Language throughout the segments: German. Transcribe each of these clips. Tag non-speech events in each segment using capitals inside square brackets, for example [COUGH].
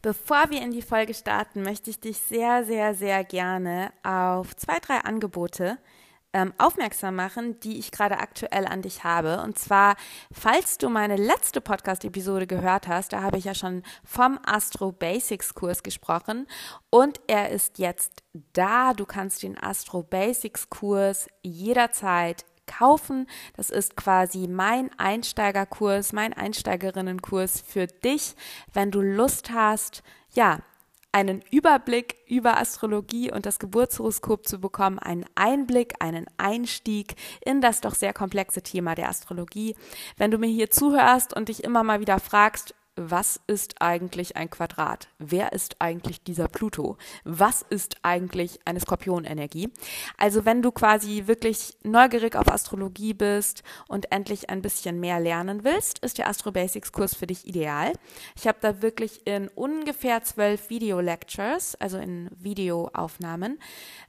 Bevor wir in die Folge starten, möchte ich dich sehr, sehr, sehr gerne auf zwei, drei Angebote ähm, aufmerksam machen, die ich gerade aktuell an dich habe. Und zwar, falls du meine letzte Podcast-Episode gehört hast, da habe ich ja schon vom Astro Basics Kurs gesprochen und er ist jetzt da. Du kannst den Astro Basics Kurs jederzeit kaufen. Das ist quasi mein Einsteigerkurs, mein Einsteigerinnenkurs für dich, wenn du Lust hast, ja, einen Überblick über Astrologie und das Geburtshoroskop zu bekommen, einen Einblick, einen Einstieg in das doch sehr komplexe Thema der Astrologie. Wenn du mir hier zuhörst und dich immer mal wieder fragst, was ist eigentlich ein Quadrat? Wer ist eigentlich dieser Pluto? Was ist eigentlich eine Skorpionenergie? Also wenn du quasi wirklich neugierig auf Astrologie bist und endlich ein bisschen mehr lernen willst, ist der Astro Basics Kurs für dich ideal. Ich habe da wirklich in ungefähr zwölf Video-Lectures, also in Videoaufnahmen,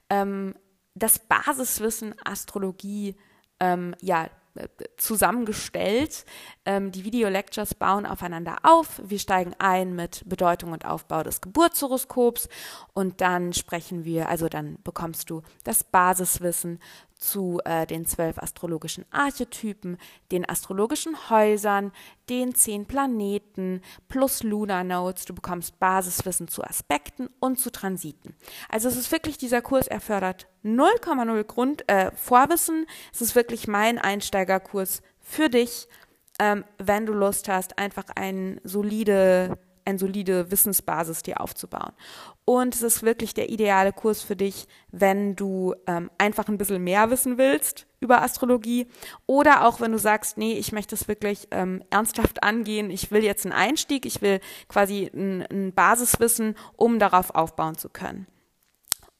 ähm, das Basiswissen Astrologie ähm, ja zusammengestellt. Ähm, die Video-Lectures bauen aufeinander auf. Wir steigen ein mit Bedeutung und Aufbau des Geburtshoroskops und dann sprechen wir, also dann bekommst du das Basiswissen zu äh, den zwölf astrologischen Archetypen, den astrologischen Häusern, den zehn Planeten plus Lunar Notes. Du bekommst Basiswissen zu Aspekten und zu Transiten. Also es ist wirklich dieser Kurs erfordert 0,0 Grund äh, Vorwissen. Es ist wirklich mein Einsteigerkurs für dich, ähm, wenn du Lust hast, einfach ein solide eine solide Wissensbasis dir aufzubauen. Und es ist wirklich der ideale Kurs für dich, wenn du ähm, einfach ein bisschen mehr wissen willst über Astrologie oder auch wenn du sagst, nee, ich möchte es wirklich ähm, ernsthaft angehen, ich will jetzt einen Einstieg, ich will quasi ein, ein Basiswissen, um darauf aufbauen zu können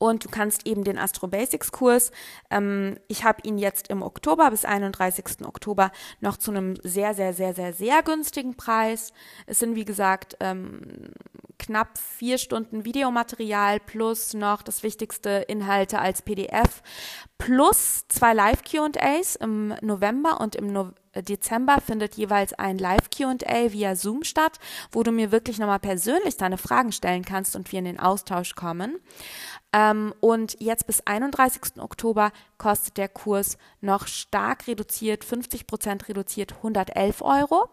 und du kannst eben den Astro Basics Kurs, ähm, ich habe ihn jetzt im Oktober bis 31. Oktober noch zu einem sehr, sehr, sehr, sehr, sehr günstigen Preis. Es sind, wie gesagt, ähm, knapp vier Stunden Videomaterial plus noch das wichtigste Inhalte als PDF plus zwei Live-QAs im November und im no Dezember findet jeweils ein Live-QA via Zoom statt, wo du mir wirklich nochmal persönlich deine Fragen stellen kannst und wir in den Austausch kommen. Ähm, und jetzt bis 31. Oktober kostet der Kurs noch stark reduziert, 50 Prozent reduziert, 111 Euro.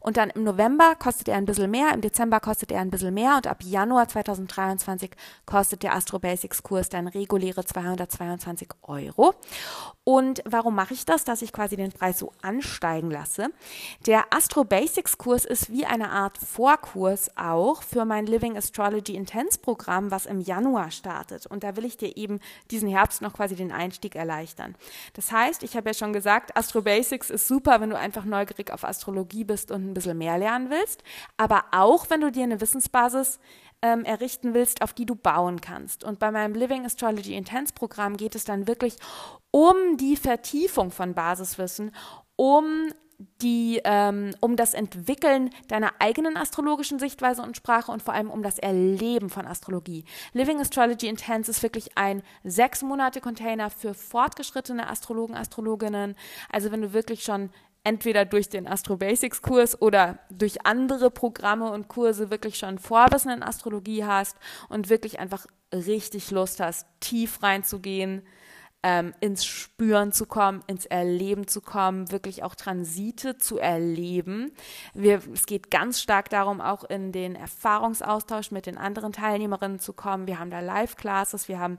Und dann im November kostet er ein bisschen mehr, im Dezember kostet er ein bisschen mehr und ab Januar 2023 kostet der Astro Basics Kurs dann reguläre 222 Euro. Und warum mache ich das, dass ich quasi den Preis so ansteigen lasse? Der Astro Basics Kurs ist wie eine Art Vorkurs auch für mein Living Astrology Intense Programm, was im Januar startet. Und da will ich dir eben diesen Herbst noch quasi den Einstieg erleichtern. Das heißt, ich habe ja schon gesagt, Astro Basics ist super, wenn du einfach neugierig auf Astrologie bist und ein bisschen mehr lernen willst, aber auch wenn du dir eine Wissensbasis ähm, errichten willst, auf die du bauen kannst. Und bei meinem Living Astrology Intense Programm geht es dann wirklich um die Vertiefung von Basiswissen, um die, ähm, um das Entwickeln deiner eigenen astrologischen Sichtweise und Sprache und vor allem um das Erleben von Astrologie. Living Astrology Intense ist wirklich ein sechs Monate Container für fortgeschrittene Astrologen, Astrologinnen. Also wenn du wirklich schon entweder durch den Astro Basics Kurs oder durch andere Programme und Kurse wirklich schon Vorwissen in Astrologie hast und wirklich einfach richtig Lust hast, tief reinzugehen, ähm, ins Spüren zu kommen, ins Erleben zu kommen, wirklich auch Transite zu erleben. Wir, es geht ganz stark darum, auch in den Erfahrungsaustausch mit den anderen Teilnehmerinnen zu kommen. Wir haben da Live-Classes, wir haben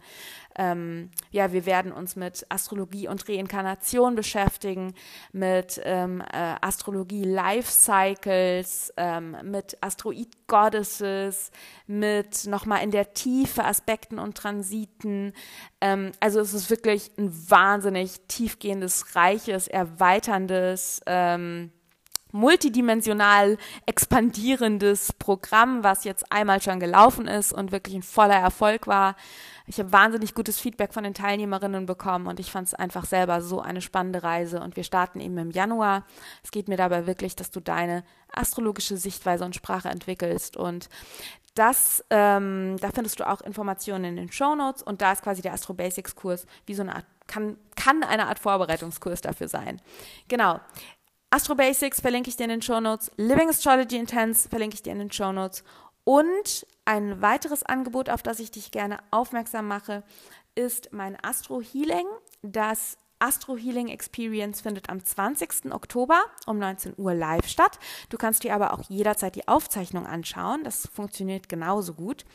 ähm, ja, wir werden uns mit Astrologie und Reinkarnation beschäftigen, mit ähm, äh, Astrologie Life Cycles, ähm, mit Asteroid Goddesses, mit nochmal in der Tiefe Aspekten und Transiten. Ähm, also es ist wirklich ein wahnsinnig tiefgehendes, reiches, erweiterndes, ähm, multidimensional expandierendes Programm, was jetzt einmal schon gelaufen ist und wirklich ein voller Erfolg war. Ich habe wahnsinnig gutes Feedback von den Teilnehmerinnen bekommen und ich fand es einfach selber so eine spannende Reise. Und wir starten eben im Januar. Es geht mir dabei wirklich, dass du deine astrologische Sichtweise und Sprache entwickelst. Und das, ähm, da findest du auch Informationen in den Show Notes und da ist quasi der Astro Basics Kurs wie so eine Art, kann, kann eine Art Vorbereitungskurs dafür sein. Genau. Astro Basics verlinke ich dir in den Show Notes. Living Astrology Intense verlinke ich dir in den Show Notes. Und ein weiteres Angebot, auf das ich dich gerne aufmerksam mache, ist mein Astro Healing. Das Astro Healing Experience findet am 20. Oktober um 19 Uhr live statt. Du kannst dir aber auch jederzeit die Aufzeichnung anschauen. Das funktioniert genauso gut.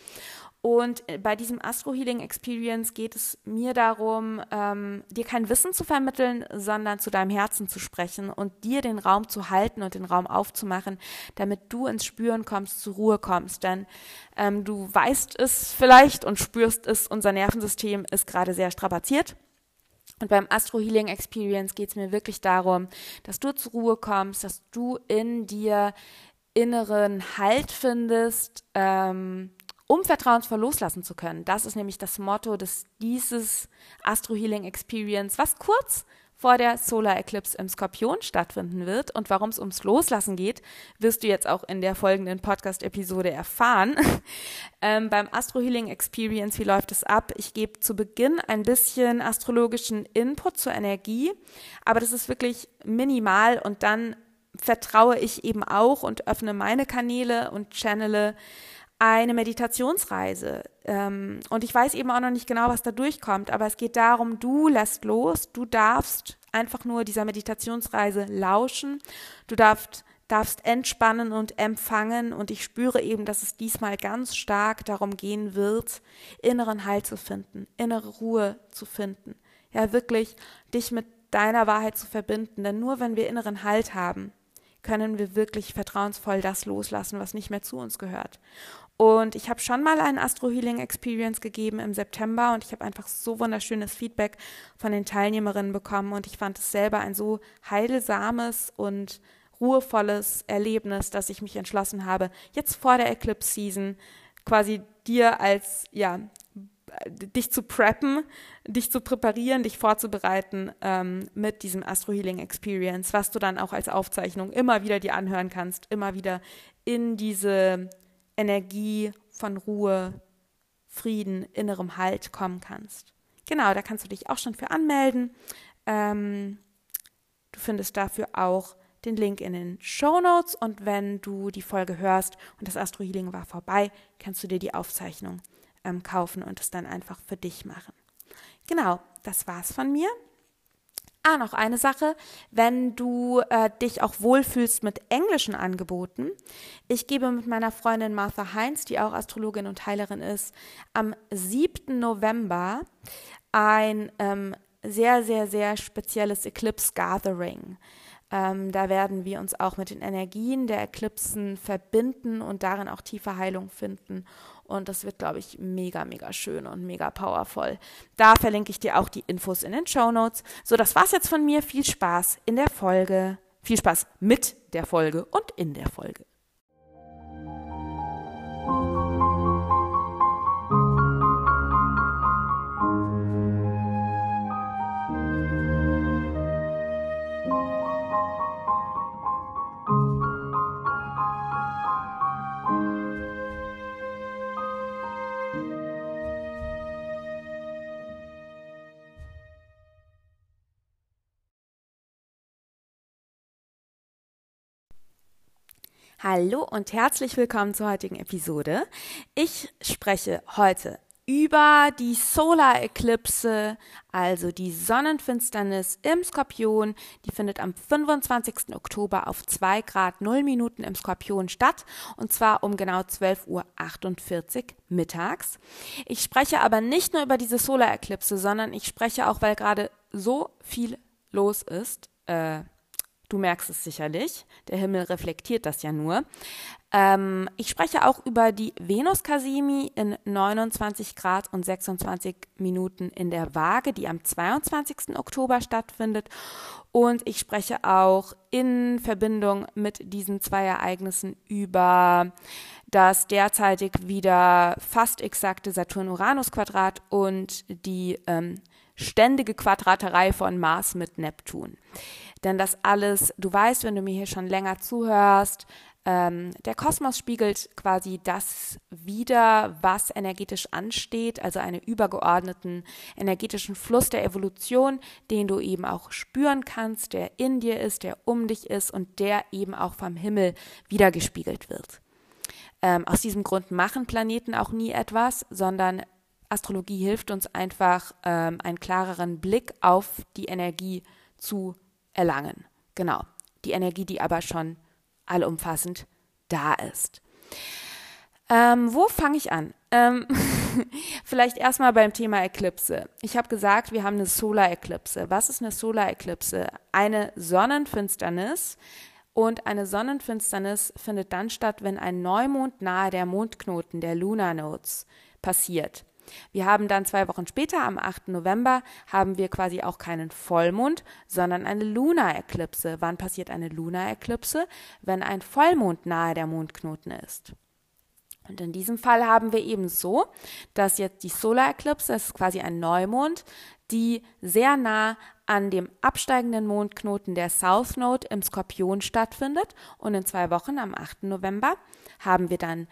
Und äh, bei diesem Astro Healing Experience geht es mir darum, ähm, dir kein Wissen zu vermitteln, sondern zu deinem Herzen zu sprechen und dir den Raum zu halten und den Raum aufzumachen, damit du ins Spüren kommst, zur Ruhe kommst. Denn ähm, du weißt es vielleicht und spürst es, unser Nervensystem ist gerade sehr strapaziert. Und beim Astro Healing Experience geht es mir wirklich darum, dass du zur Ruhe kommst, dass du in dir inneren Halt findest, ähm, um vertrauensvoll loslassen zu können. Das ist nämlich das Motto des dieses Astro Healing Experience, was kurz vor der Solar Eclipse im Skorpion stattfinden wird. Und warum es ums Loslassen geht, wirst du jetzt auch in der folgenden Podcast-Episode erfahren. [LAUGHS] ähm, beim Astro Healing Experience, wie läuft es ab? Ich gebe zu Beginn ein bisschen astrologischen Input zur Energie, aber das ist wirklich minimal und dann vertraue ich eben auch und öffne meine Kanäle und channele eine Meditationsreise. Ähm, und ich weiß eben auch noch nicht genau, was da durchkommt, aber es geht darum, du lässt los, du darfst einfach nur dieser Meditationsreise lauschen, du darfst, darfst entspannen und empfangen und ich spüre eben, dass es diesmal ganz stark darum gehen wird, inneren Halt zu finden, innere Ruhe zu finden. Ja, wirklich dich mit deiner Wahrheit zu verbinden, denn nur wenn wir inneren Halt haben, können wir wirklich vertrauensvoll das loslassen, was nicht mehr zu uns gehört. Und ich habe schon mal einen Astro Healing Experience gegeben im September und ich habe einfach so wunderschönes Feedback von den Teilnehmerinnen bekommen und ich fand es selber ein so heilsames und ruhevolles Erlebnis, dass ich mich entschlossen habe, jetzt vor der Eclipse Season quasi dir als, ja, dich zu preppen, dich zu präparieren, dich vorzubereiten ähm, mit diesem Astro Healing Experience, was du dann auch als Aufzeichnung immer wieder dir anhören kannst, immer wieder in diese Energie von Ruhe, Frieden, innerem Halt kommen kannst. Genau, da kannst du dich auch schon für anmelden. Ähm, du findest dafür auch den Link in den Show Notes und wenn du die Folge hörst und das Astro Healing war vorbei, kannst du dir die Aufzeichnung ähm, kaufen und es dann einfach für dich machen. Genau, das war's von mir. Ah, noch eine Sache, wenn du äh, dich auch wohlfühlst mit englischen Angeboten. Ich gebe mit meiner Freundin Martha Heinz, die auch Astrologin und Heilerin ist, am 7. November ein ähm, sehr, sehr, sehr spezielles Eclipse Gathering. Ähm, da werden wir uns auch mit den Energien der Eklipsen verbinden und darin auch tiefe Heilung finden. Und das wird, glaube ich, mega, mega schön und mega powervoll. Da verlinke ich dir auch die Infos in den Show Notes. So, das war's jetzt von mir. Viel Spaß in der Folge. Viel Spaß mit der Folge und in der Folge. Hallo und herzlich willkommen zur heutigen Episode. Ich spreche heute über die Solar Eclipse, also die Sonnenfinsternis im Skorpion. Die findet am 25. Oktober auf 2 Grad 0 Minuten im Skorpion statt und zwar um genau 12.48 Uhr mittags. Ich spreche aber nicht nur über diese Solar Eclipse, sondern ich spreche auch, weil gerade so viel los ist, äh, Du merkst es sicherlich. Der Himmel reflektiert das ja nur. Ähm, ich spreche auch über die Venus Casimi in 29 Grad und 26 Minuten in der Waage, die am 22. Oktober stattfindet. Und ich spreche auch in Verbindung mit diesen zwei Ereignissen über das derzeitig wieder fast exakte Saturn-Uranus-Quadrat und die ähm, ständige Quadraterei von Mars mit Neptun. Denn das alles, du weißt, wenn du mir hier schon länger zuhörst, ähm, der Kosmos spiegelt quasi das wieder, was energetisch ansteht, also einen übergeordneten energetischen Fluss der Evolution, den du eben auch spüren kannst, der in dir ist, der um dich ist und der eben auch vom Himmel wiedergespiegelt wird. Ähm, aus diesem Grund machen Planeten auch nie etwas, sondern Astrologie hilft uns einfach, ähm, einen klareren Blick auf die Energie zu erlangen. Genau. Die Energie, die aber schon allumfassend da ist. Ähm, wo fange ich an? Ähm, [LAUGHS] vielleicht erstmal beim Thema Eklipse. Ich habe gesagt, wir haben eine Solar-Eklipse. Was ist eine Solar-Eklipse? Eine Sonnenfinsternis. Und eine Sonnenfinsternis findet dann statt, wenn ein Neumond nahe der Mondknoten, der Lunar Nodes, passiert. Wir haben dann zwei Wochen später, am 8. November, haben wir quasi auch keinen Vollmond, sondern eine Lunareklipse. Wann passiert eine Lunareklipse? Wenn ein Vollmond nahe der Mondknoten ist. Und in diesem Fall haben wir eben so, dass jetzt die Solareklipse, das ist quasi ein Neumond, die sehr nah an dem absteigenden Mondknoten der South Node im Skorpion stattfindet. Und in zwei Wochen, am 8. November, haben wir dann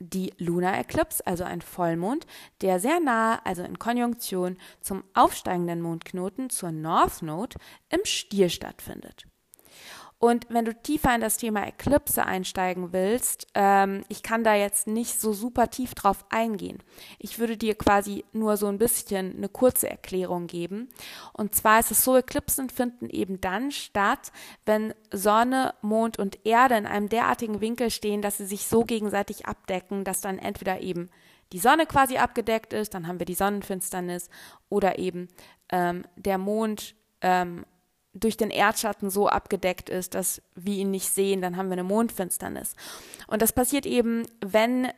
die Lunar Eclipse, also ein Vollmond, der sehr nahe, also in Konjunktion zum aufsteigenden Mondknoten, zur North Node, im Stier stattfindet. Und wenn du tiefer in das Thema Eklipse einsteigen willst, ähm, ich kann da jetzt nicht so super tief drauf eingehen. Ich würde dir quasi nur so ein bisschen eine kurze Erklärung geben. Und zwar ist es so, Eklipsen finden eben dann statt, wenn Sonne, Mond und Erde in einem derartigen Winkel stehen, dass sie sich so gegenseitig abdecken, dass dann entweder eben die Sonne quasi abgedeckt ist, dann haben wir die Sonnenfinsternis, oder eben ähm, der Mond ähm, durch den Erdschatten so abgedeckt ist, dass wir ihn nicht sehen, dann haben wir eine Mondfinsternis. Und das passiert eben, wenn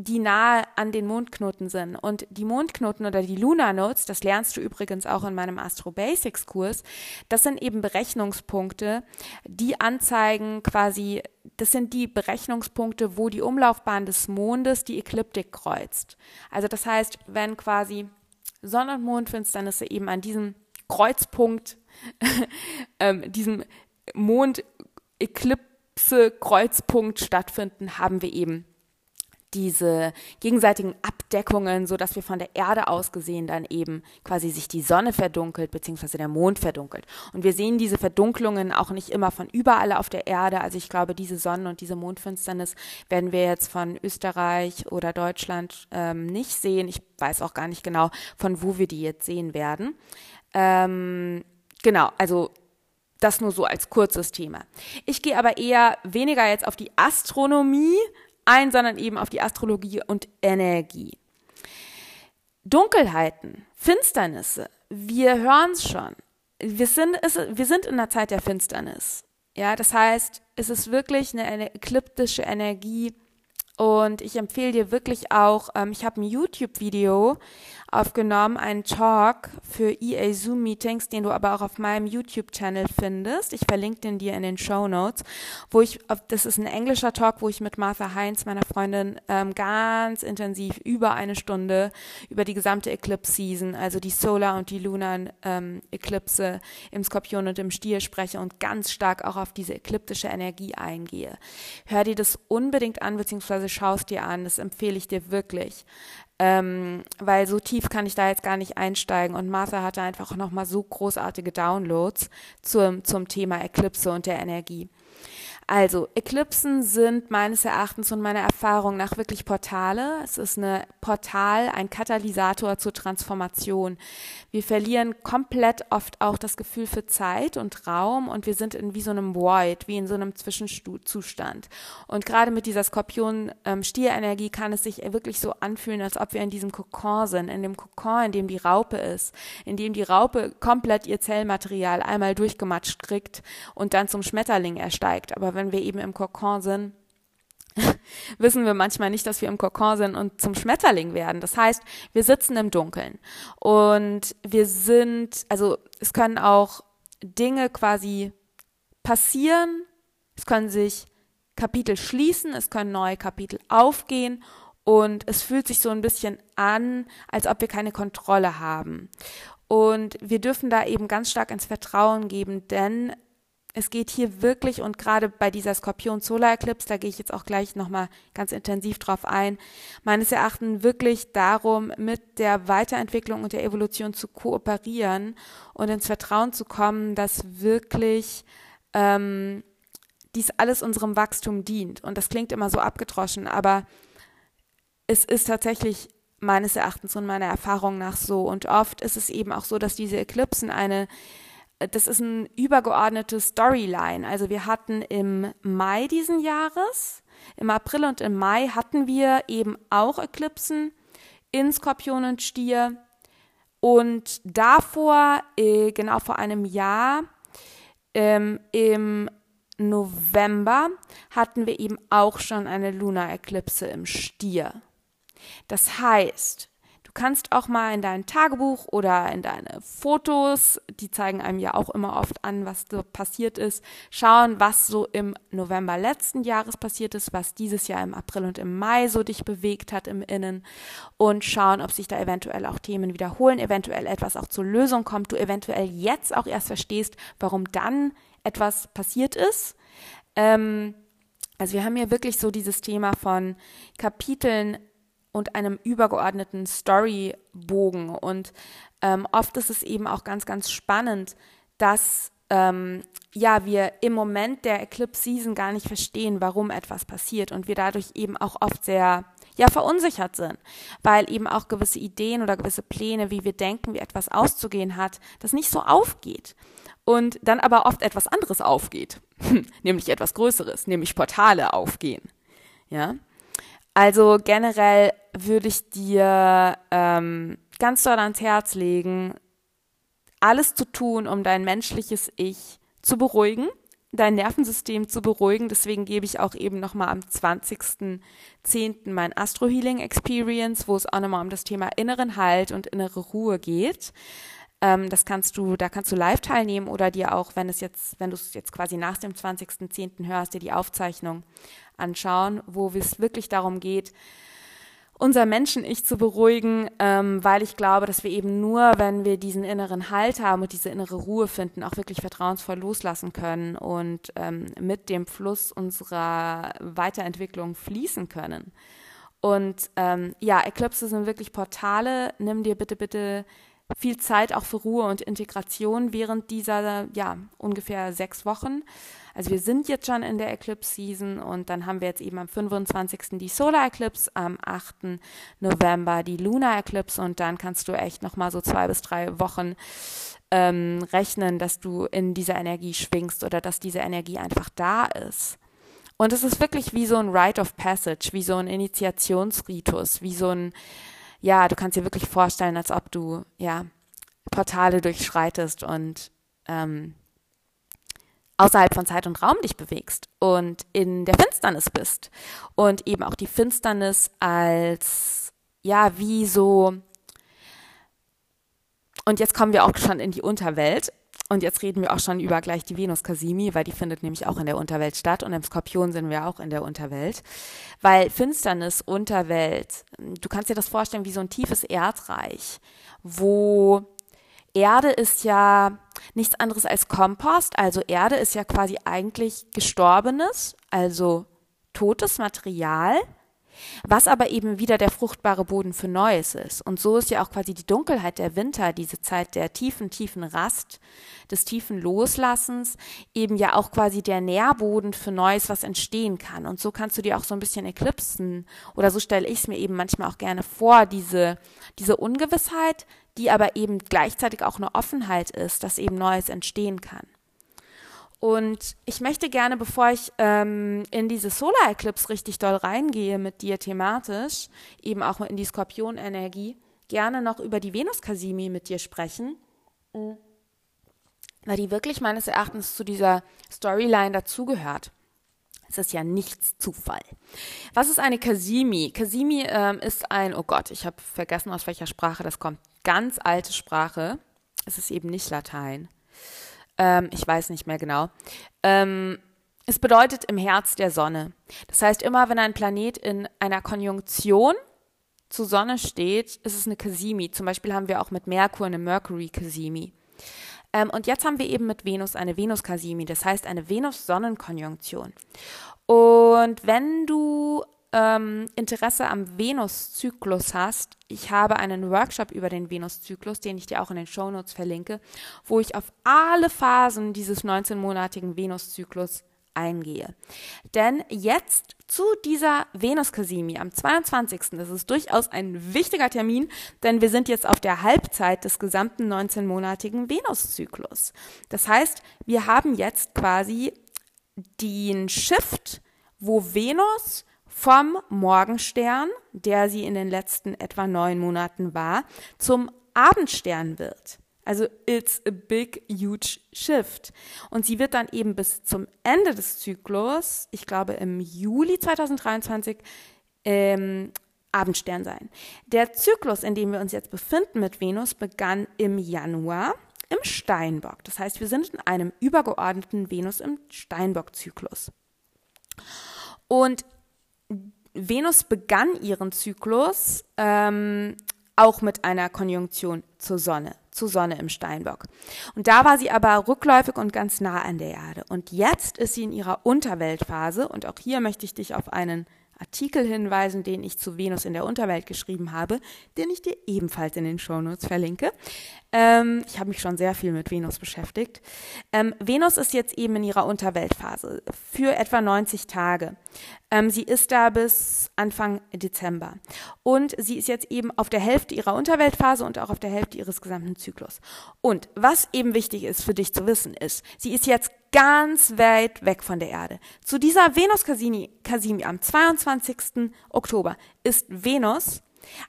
die nahe an den Mondknoten sind. Und die Mondknoten oder die Lunar Notes, das lernst du übrigens auch in meinem Astro Basics Kurs, das sind eben Berechnungspunkte, die anzeigen quasi, das sind die Berechnungspunkte, wo die Umlaufbahn des Mondes die Ekliptik kreuzt. Also das heißt, wenn quasi Sonne- und Mondfinsternisse eben an diesem Kreuzpunkt [LAUGHS] ähm, diesem Mond-Eklipse-Kreuzpunkt stattfinden, haben wir eben diese gegenseitigen Abdeckungen, so dass wir von der Erde aus gesehen dann eben quasi sich die Sonne verdunkelt beziehungsweise der Mond verdunkelt. Und wir sehen diese Verdunklungen auch nicht immer von überall auf der Erde. Also ich glaube, diese Sonnen- und diese Mondfinsternis werden wir jetzt von Österreich oder Deutschland ähm, nicht sehen. Ich weiß auch gar nicht genau, von wo wir die jetzt sehen werden. Ähm, genau, also das nur so als kurzes Thema. Ich gehe aber eher weniger jetzt auf die Astronomie ein, sondern eben auf die Astrologie und Energie. Dunkelheiten, Finsternisse, wir hören es schon. Wir sind, wir sind in einer Zeit der Finsternis. Ja, das heißt, es ist wirklich eine, eine ekliptische Energie, und ich empfehle dir wirklich auch, ähm, ich habe ein YouTube-Video aufgenommen, einen Talk für EA Zoom Meetings, den du aber auch auf meinem YouTube-Channel findest. Ich verlinke den dir in den Show Notes, wo ich, das ist ein englischer Talk, wo ich mit Martha Heinz, meiner Freundin, ähm, ganz intensiv über eine Stunde über die gesamte Eclipse Season, also die Solar und die Lunar ähm, Eclipse im Skorpion und im Stier spreche und ganz stark auch auf diese ekliptische Energie eingehe. Hör dir das unbedingt an, beziehungsweise schaust dir an. Das empfehle ich dir wirklich. Ähm, weil so tief kann ich da jetzt gar nicht einsteigen. Und Martha hatte einfach nochmal so großartige Downloads zum, zum Thema Eclipse und der Energie. Also, Eklipsen sind meines Erachtens und meiner Erfahrung nach wirklich Portale. Es ist ein Portal, ein Katalysator zur Transformation. Wir verlieren komplett oft auch das Gefühl für Zeit und Raum und wir sind in wie so einem Void, wie in so einem Zwischenzustand. Und gerade mit dieser Skorpion-Stierenergie ähm, kann es sich wirklich so anfühlen, als ob wir in diesem Kokon sind, in dem Kokon, in dem die Raupe ist, in dem die Raupe komplett ihr Zellmaterial einmal durchgematscht kriegt und dann zum Schmetterling ersteigt. Aber wenn wir eben im Kokon sind, [LAUGHS] wissen wir manchmal nicht, dass wir im Kokon sind und zum Schmetterling werden. Das heißt, wir sitzen im Dunkeln und wir sind, also es können auch Dinge quasi passieren, es können sich Kapitel schließen, es können neue Kapitel aufgehen und es fühlt sich so ein bisschen an, als ob wir keine Kontrolle haben. Und wir dürfen da eben ganz stark ins Vertrauen geben, denn es geht hier wirklich und gerade bei dieser Skorpion Solar Eclipse, da gehe ich jetzt auch gleich nochmal ganz intensiv drauf ein, meines Erachtens wirklich darum, mit der Weiterentwicklung und der Evolution zu kooperieren und ins Vertrauen zu kommen, dass wirklich ähm, dies alles unserem Wachstum dient. Und das klingt immer so abgedroschen, aber es ist tatsächlich meines Erachtens und meiner Erfahrung nach so. Und oft ist es eben auch so, dass diese Eklipsen eine das ist ein übergeordnete Storyline. Also wir hatten im Mai diesen Jahres, im April und im Mai hatten wir eben auch Eklipsen in Skorpion und Stier. Und davor, äh, genau vor einem Jahr, ähm, im November hatten wir eben auch schon eine Lunar-Eklipse im Stier. Das heißt, kannst auch mal in dein Tagebuch oder in deine Fotos, die zeigen einem ja auch immer oft an, was so passiert ist, schauen, was so im November letzten Jahres passiert ist, was dieses Jahr im April und im Mai so dich bewegt hat im Innen und schauen, ob sich da eventuell auch Themen wiederholen, eventuell etwas auch zur Lösung kommt, du eventuell jetzt auch erst verstehst, warum dann etwas passiert ist. Ähm, also wir haben hier wirklich so dieses Thema von Kapiteln und einem übergeordneten Storybogen. Und ähm, oft ist es eben auch ganz, ganz spannend, dass ähm, ja, wir im Moment der Eclipse Season gar nicht verstehen, warum etwas passiert und wir dadurch eben auch oft sehr ja verunsichert sind, weil eben auch gewisse Ideen oder gewisse Pläne, wie wir denken, wie etwas auszugehen hat, das nicht so aufgeht und dann aber oft etwas anderes aufgeht, [LAUGHS] nämlich etwas Größeres, nämlich Portale aufgehen. Ja, also generell würde ich dir ähm, ganz doll ans Herz legen, alles zu tun, um dein menschliches Ich zu beruhigen, dein Nervensystem zu beruhigen. Deswegen gebe ich auch eben nochmal am 20.10. mein Astro Healing Experience, wo es auch nochmal um das Thema inneren Halt und innere Ruhe geht. Ähm, das kannst du, da kannst du live teilnehmen oder dir auch, wenn es jetzt, wenn du es jetzt quasi nach dem 20.10. hörst, dir die Aufzeichnung anschauen, wo es wirklich darum geht, unser Menschen-Ich zu beruhigen, ähm, weil ich glaube, dass wir eben nur, wenn wir diesen inneren Halt haben und diese innere Ruhe finden, auch wirklich vertrauensvoll loslassen können und ähm, mit dem Fluss unserer Weiterentwicklung fließen können. Und ähm, ja, Eclipse sind wirklich Portale. Nimm dir bitte, bitte viel Zeit auch für Ruhe und Integration während dieser, ja, ungefähr sechs Wochen. Also wir sind jetzt schon in der Eclipse Season und dann haben wir jetzt eben am 25. die Solar Eclipse, am 8. November die Lunar Eclipse und dann kannst du echt nochmal so zwei bis drei Wochen ähm, rechnen, dass du in dieser Energie schwingst oder dass diese Energie einfach da ist. Und es ist wirklich wie so ein Rite of Passage, wie so ein Initiationsritus, wie so ein, ja, du kannst dir wirklich vorstellen, als ob du, ja, Portale durchschreitest und ähm, außerhalb von Zeit und Raum dich bewegst und in der Finsternis bist. Und eben auch die Finsternis als, ja, wie so, und jetzt kommen wir auch schon in die Unterwelt. Und jetzt reden wir auch schon über gleich die Venus Casimi, weil die findet nämlich auch in der Unterwelt statt. Und im Skorpion sind wir auch in der Unterwelt. Weil Finsternis, Unterwelt, du kannst dir das vorstellen wie so ein tiefes Erdreich, wo Erde ist ja nichts anderes als Kompost, also Erde ist ja quasi eigentlich gestorbenes, also totes Material was aber eben wieder der fruchtbare Boden für Neues ist. Und so ist ja auch quasi die Dunkelheit der Winter, diese Zeit der tiefen, tiefen Rast, des tiefen Loslassens, eben ja auch quasi der Nährboden für Neues, was entstehen kann. Und so kannst du dir auch so ein bisschen eklipsen. Oder so stelle ich es mir eben manchmal auch gerne vor, diese, diese Ungewissheit, die aber eben gleichzeitig auch eine Offenheit ist, dass eben Neues entstehen kann. Und ich möchte gerne, bevor ich ähm, in diese Solar Eclipse richtig doll reingehe mit dir thematisch, eben auch in die Skorpionenergie, gerne noch über die Venus Kasimi mit dir sprechen. Weil die wirklich meines Erachtens zu dieser Storyline dazugehört. Es ist ja nichts Zufall. Was ist eine Kasimi? Kasimi ähm, ist ein, oh Gott, ich habe vergessen, aus welcher Sprache das kommt. Ganz alte Sprache. Es ist eben nicht Latein. Ähm, ich weiß nicht mehr genau. Ähm, es bedeutet im Herz der Sonne. Das heißt, immer wenn ein Planet in einer Konjunktion zur Sonne steht, ist es eine Casimi. Zum Beispiel haben wir auch mit Merkur eine Mercury-Casimi. Ähm, und jetzt haben wir eben mit Venus eine Venus-Casimi, das heißt eine Venus-Sonnen-Konjunktion. Und wenn du ähm, Interesse am Venuszyklus hast, ich habe einen Workshop über den Venuszyklus, den ich dir auch in den Shownotes verlinke, wo ich auf alle Phasen dieses 19-monatigen Venuszyklus eingehe. Denn jetzt zu dieser Venus-Kasimi am 22. Das ist durchaus ein wichtiger Termin, denn wir sind jetzt auf der Halbzeit des gesamten 19-monatigen Venuszyklus. Das heißt, wir haben jetzt quasi den Shift, wo Venus vom Morgenstern, der sie in den letzten etwa neun Monaten war, zum Abendstern wird. Also it's a big, huge shift. Und sie wird dann eben bis zum Ende des Zyklus, ich glaube im Juli 2023, ähm, Abendstern sein. Der Zyklus, in dem wir uns jetzt befinden mit Venus, begann im Januar im Steinbock. Das heißt, wir sind in einem übergeordneten Venus im Steinbock-Zyklus. Und Venus begann ihren Zyklus ähm, auch mit einer Konjunktion zur Sonne, zur Sonne im Steinbock. Und da war sie aber rückläufig und ganz nah an der Erde. Und jetzt ist sie in ihrer Unterweltphase. Und auch hier möchte ich dich auf einen Artikel hinweisen, den ich zu Venus in der Unterwelt geschrieben habe, den ich dir ebenfalls in den Shownotes verlinke. Ähm, ich habe mich schon sehr viel mit Venus beschäftigt. Ähm, Venus ist jetzt eben in ihrer Unterweltphase für etwa 90 Tage. Ähm, sie ist da bis Anfang Dezember. Und sie ist jetzt eben auf der Hälfte ihrer Unterweltphase und auch auf der Hälfte ihres gesamten Zyklus. Und was eben wichtig ist für dich zu wissen, ist, sie ist jetzt ganz weit weg von der Erde. Zu dieser Venus Casini, Casimi am 22. Oktober ist Venus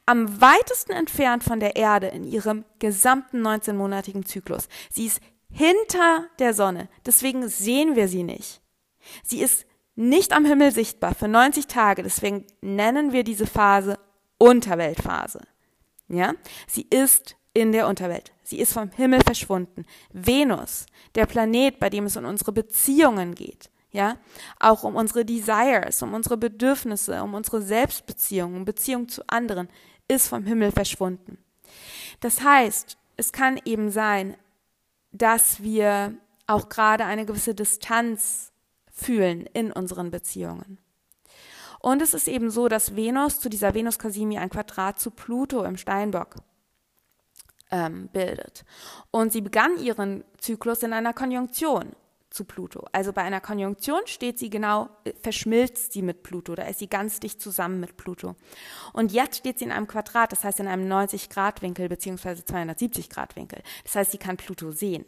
am weitesten entfernt von der Erde in ihrem gesamten 19-monatigen Zyklus. Sie ist hinter der Sonne, deswegen sehen wir sie nicht. Sie ist nicht am Himmel sichtbar für 90 Tage, deswegen nennen wir diese Phase Unterweltphase. Ja? Sie ist in der Unterwelt. Sie ist vom Himmel verschwunden. Venus, der Planet, bei dem es um unsere Beziehungen geht, ja, auch um unsere Desires, um unsere Bedürfnisse, um unsere Selbstbeziehung, um Beziehung zu anderen, ist vom Himmel verschwunden. Das heißt, es kann eben sein, dass wir auch gerade eine gewisse Distanz fühlen in unseren Beziehungen. Und es ist eben so, dass Venus zu dieser Venus Casimi ein Quadrat zu Pluto im Steinbock ähm, bildet. Und sie begann ihren Zyklus in einer Konjunktion zu Pluto. Also bei einer Konjunktion steht sie genau, äh, verschmilzt sie mit Pluto, da ist sie ganz dicht zusammen mit Pluto. Und jetzt steht sie in einem Quadrat, das heißt in einem 90-Grad-Winkel beziehungsweise 270-Grad-Winkel. Das heißt, sie kann Pluto sehen.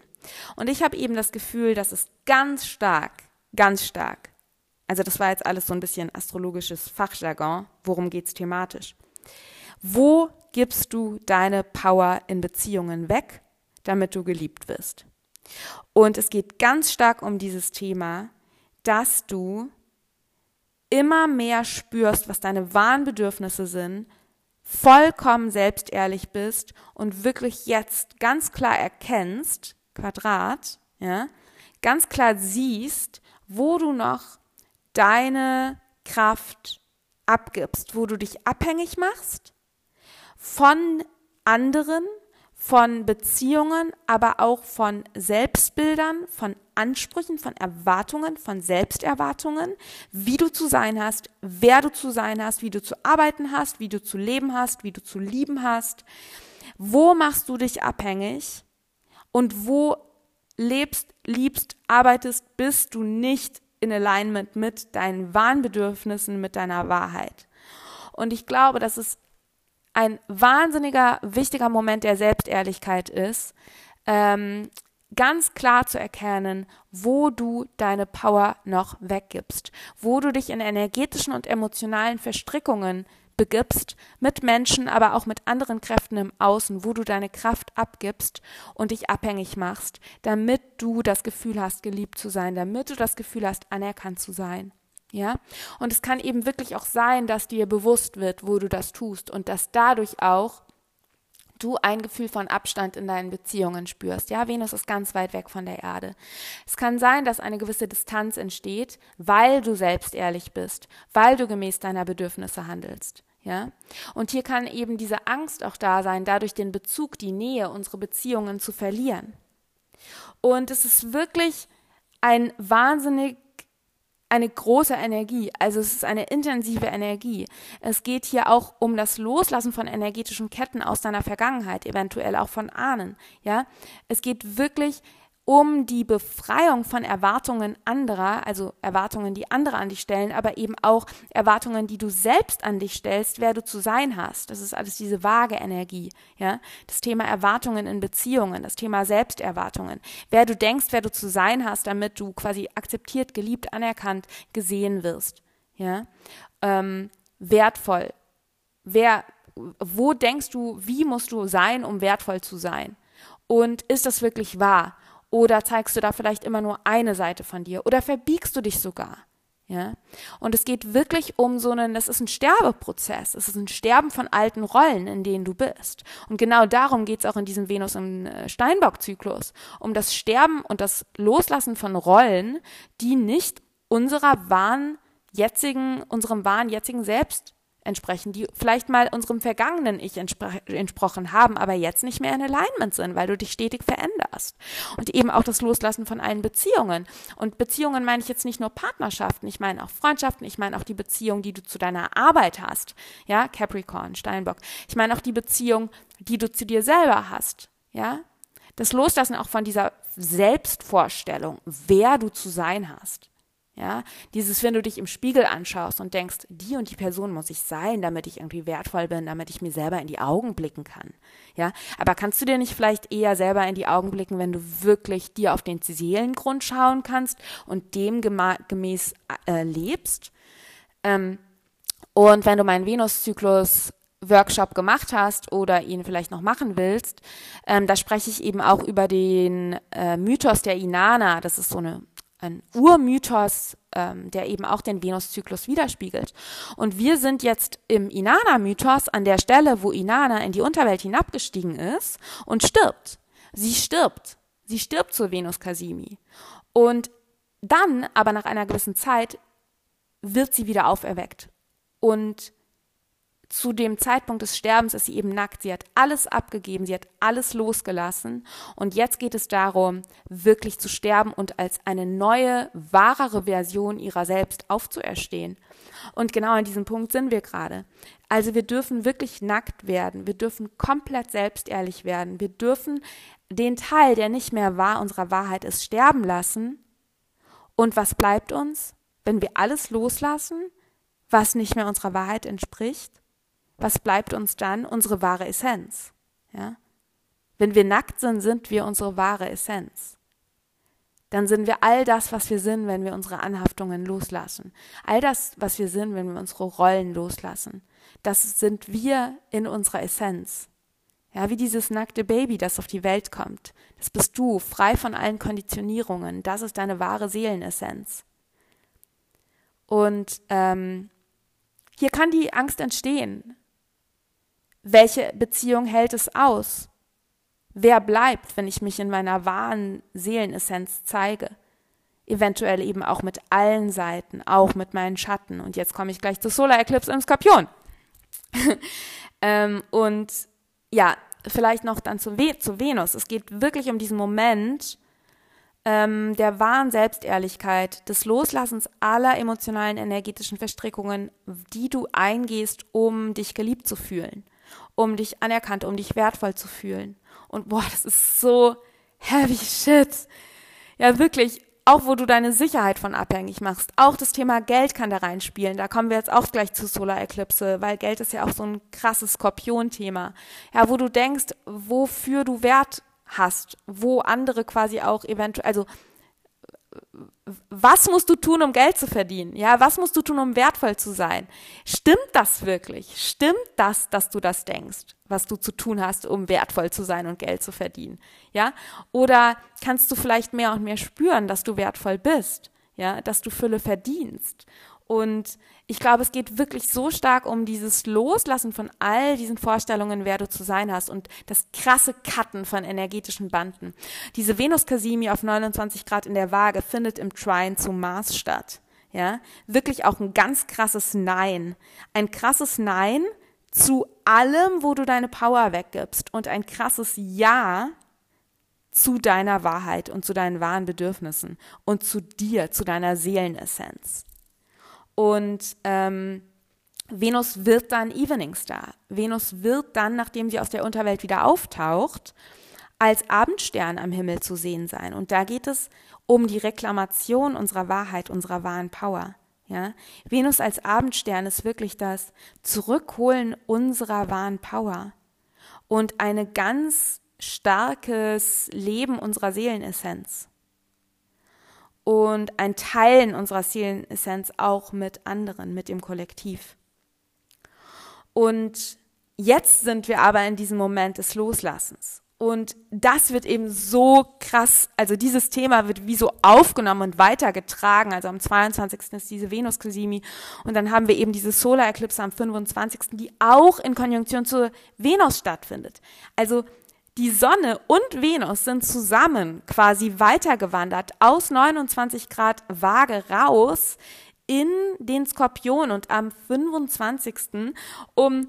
Und ich habe eben das Gefühl, dass es ganz stark, ganz stark, also das war jetzt alles so ein bisschen astrologisches Fachjargon, worum geht es thematisch. Wo gibst du deine Power in Beziehungen weg, damit du geliebt wirst? Und es geht ganz stark um dieses Thema, dass du immer mehr spürst, was deine wahren Bedürfnisse sind, vollkommen selbstehrlich bist und wirklich jetzt ganz klar erkennst, Quadrat, ja, ganz klar siehst, wo du noch deine Kraft abgibst, wo du dich abhängig machst von anderen, von Beziehungen, aber auch von Selbstbildern, von Ansprüchen, von Erwartungen, von Selbsterwartungen, wie du zu sein hast, wer du zu sein hast, wie du zu arbeiten hast, wie du zu leben hast, wie du zu lieben hast. Wo machst du dich abhängig und wo lebst, liebst, arbeitest, bist du nicht in Alignment mit deinen wahren Bedürfnissen, mit deiner Wahrheit. Und ich glaube, dass es ein wahnsinniger, wichtiger Moment der Selbstehrlichkeit ist, ähm, ganz klar zu erkennen, wo du deine Power noch weggibst, wo du dich in energetischen und emotionalen Verstrickungen begibst, mit Menschen, aber auch mit anderen Kräften im Außen, wo du deine Kraft abgibst und dich abhängig machst, damit du das Gefühl hast, geliebt zu sein, damit du das Gefühl hast, anerkannt zu sein. Ja, und es kann eben wirklich auch sein, dass dir bewusst wird, wo du das tust und dass dadurch auch du ein Gefühl von Abstand in deinen Beziehungen spürst. Ja, Venus ist ganz weit weg von der Erde. Es kann sein, dass eine gewisse Distanz entsteht, weil du selbst ehrlich bist, weil du gemäß deiner Bedürfnisse handelst. Ja, und hier kann eben diese Angst auch da sein, dadurch den Bezug, die Nähe, unsere Beziehungen zu verlieren. Und es ist wirklich ein wahnsinnig eine große Energie, also es ist eine intensive Energie. Es geht hier auch um das Loslassen von energetischen Ketten aus deiner Vergangenheit, eventuell auch von Ahnen, ja. Es geht wirklich um die Befreiung von Erwartungen anderer, also Erwartungen, die andere an dich stellen, aber eben auch Erwartungen, die du selbst an dich stellst, wer du zu sein hast. Das ist alles diese vage Energie, ja. Das Thema Erwartungen in Beziehungen, das Thema Selbsterwartungen. Wer du denkst, wer du zu sein hast, damit du quasi akzeptiert, geliebt, anerkannt, gesehen wirst, ja. Ähm, wertvoll. Wer, wo denkst du, wie musst du sein, um wertvoll zu sein? Und ist das wirklich wahr? Oder zeigst du da vielleicht immer nur eine Seite von dir? Oder verbiegst du dich sogar? Ja. Und es geht wirklich um so einen, das ist ein Sterbeprozess. Es ist ein Sterben von alten Rollen, in denen du bist. Und genau darum geht es auch in diesem Venus im äh, Steinbock-Zyklus. Um das Sterben und das Loslassen von Rollen, die nicht unserer wahren jetzigen, unserem wahren jetzigen Selbst entsprechen, die vielleicht mal unserem vergangenen Ich entsprochen haben, aber jetzt nicht mehr in Alignment sind, weil du dich stetig veränderst. Und eben auch das Loslassen von allen Beziehungen. Und Beziehungen meine ich jetzt nicht nur Partnerschaften, ich meine auch Freundschaften, ich meine auch die Beziehung, die du zu deiner Arbeit hast. Ja, Capricorn, Steinbock. Ich meine auch die Beziehung, die du zu dir selber hast. Ja, das Loslassen auch von dieser Selbstvorstellung, wer du zu sein hast. Ja, dieses, wenn du dich im Spiegel anschaust und denkst, die und die Person muss ich sein, damit ich irgendwie wertvoll bin, damit ich mir selber in die Augen blicken kann. Ja, aber kannst du dir nicht vielleicht eher selber in die Augen blicken, wenn du wirklich dir auf den Seelengrund schauen kannst und dem gemäß äh, lebst? Ähm, und wenn du meinen Venuszyklus Workshop gemacht hast oder ihn vielleicht noch machen willst, ähm, da spreche ich eben auch über den äh, Mythos der Inanna. Das ist so eine ein Urmythos, ähm, der eben auch den Venuszyklus widerspiegelt. Und wir sind jetzt im Inanna-Mythos an der Stelle, wo Inanna in die Unterwelt hinabgestiegen ist und stirbt. Sie stirbt. Sie stirbt zur Venus Casimi. Und dann, aber nach einer gewissen Zeit, wird sie wieder auferweckt und zu dem Zeitpunkt des Sterbens ist sie eben nackt. Sie hat alles abgegeben, sie hat alles losgelassen. Und jetzt geht es darum, wirklich zu sterben und als eine neue, wahrere Version ihrer selbst aufzuerstehen. Und genau an diesem Punkt sind wir gerade. Also wir dürfen wirklich nackt werden. Wir dürfen komplett selbstehrlich werden. Wir dürfen den Teil, der nicht mehr wahr unserer Wahrheit ist, sterben lassen. Und was bleibt uns, wenn wir alles loslassen, was nicht mehr unserer Wahrheit entspricht? Was bleibt uns dann? Unsere wahre Essenz. Ja? Wenn wir nackt sind, sind wir unsere wahre Essenz dann sind wir all das, was wir sind, wenn wir unsere Anhaftungen loslassen. All das, was wir sind, wenn wir unsere Rollen loslassen. Das sind wir in unserer Essenz. Ja, wie dieses nackte Baby, das auf die Welt kommt. Das bist du, frei von allen Konditionierungen. Das ist deine wahre Seelenessenz. Und ähm, hier kann die Angst entstehen. Welche Beziehung hält es aus? Wer bleibt, wenn ich mich in meiner wahren Seelenessenz zeige? Eventuell eben auch mit allen Seiten, auch mit meinen Schatten. Und jetzt komme ich gleich zur Solar Eclipse im Skorpion. [LAUGHS] ähm, und ja, vielleicht noch dann zu, We zu Venus. Es geht wirklich um diesen Moment ähm, der wahren Selbstehrlichkeit, des Loslassens aller emotionalen, energetischen Verstrickungen, die du eingehst, um dich geliebt zu fühlen, um dich anerkannt, um dich wertvoll zu fühlen. Und boah, das ist so heavy shit. Ja, wirklich, auch wo du deine Sicherheit von abhängig machst. Auch das Thema Geld kann da reinspielen. Da kommen wir jetzt auch gleich zu Solar Eclipse, weil Geld ist ja auch so ein krasses Skorpion-Thema. Ja, wo du denkst, wofür du Wert hast, wo andere quasi auch eventuell, also was musst du tun, um Geld zu verdienen? Ja, was musst du tun, um wertvoll zu sein? Stimmt das wirklich? Stimmt das, dass du das denkst, was du zu tun hast, um wertvoll zu sein und Geld zu verdienen? Ja? Oder kannst du vielleicht mehr und mehr spüren, dass du wertvoll bist? Ja, dass du Fülle verdienst und ich glaube, es geht wirklich so stark um dieses Loslassen von all diesen Vorstellungen, wer du zu sein hast und das krasse Cutten von energetischen Banden. Diese Venus-Kasimi auf 29 Grad in der Waage findet im Trine zu Mars statt. Ja, wirklich auch ein ganz krasses Nein. Ein krasses Nein zu allem, wo du deine Power weggibst und ein krasses Ja zu deiner Wahrheit und zu deinen wahren Bedürfnissen und zu dir, zu deiner Seelenessenz. Und ähm, Venus wird dann Evening Star. Venus wird dann, nachdem sie aus der Unterwelt wieder auftaucht, als Abendstern am Himmel zu sehen sein. Und da geht es um die Reklamation unserer Wahrheit, unserer wahren Power. Ja? Venus als Abendstern ist wirklich das Zurückholen unserer wahren Power und ein ganz starkes Leben unserer Seelenessenz und ein Teilen unserer Seelenessenz auch mit anderen, mit dem Kollektiv. Und jetzt sind wir aber in diesem Moment des Loslassens. Und das wird eben so krass, also dieses Thema wird wie so aufgenommen und weitergetragen. Also am 22. ist diese Venus-Kasimi und dann haben wir eben diese Solar-Eclipse am 25., die auch in Konjunktion zur Venus stattfindet. Also die Sonne und Venus sind zusammen quasi weitergewandert aus 29 Grad Waage raus in den Skorpion und am 25. um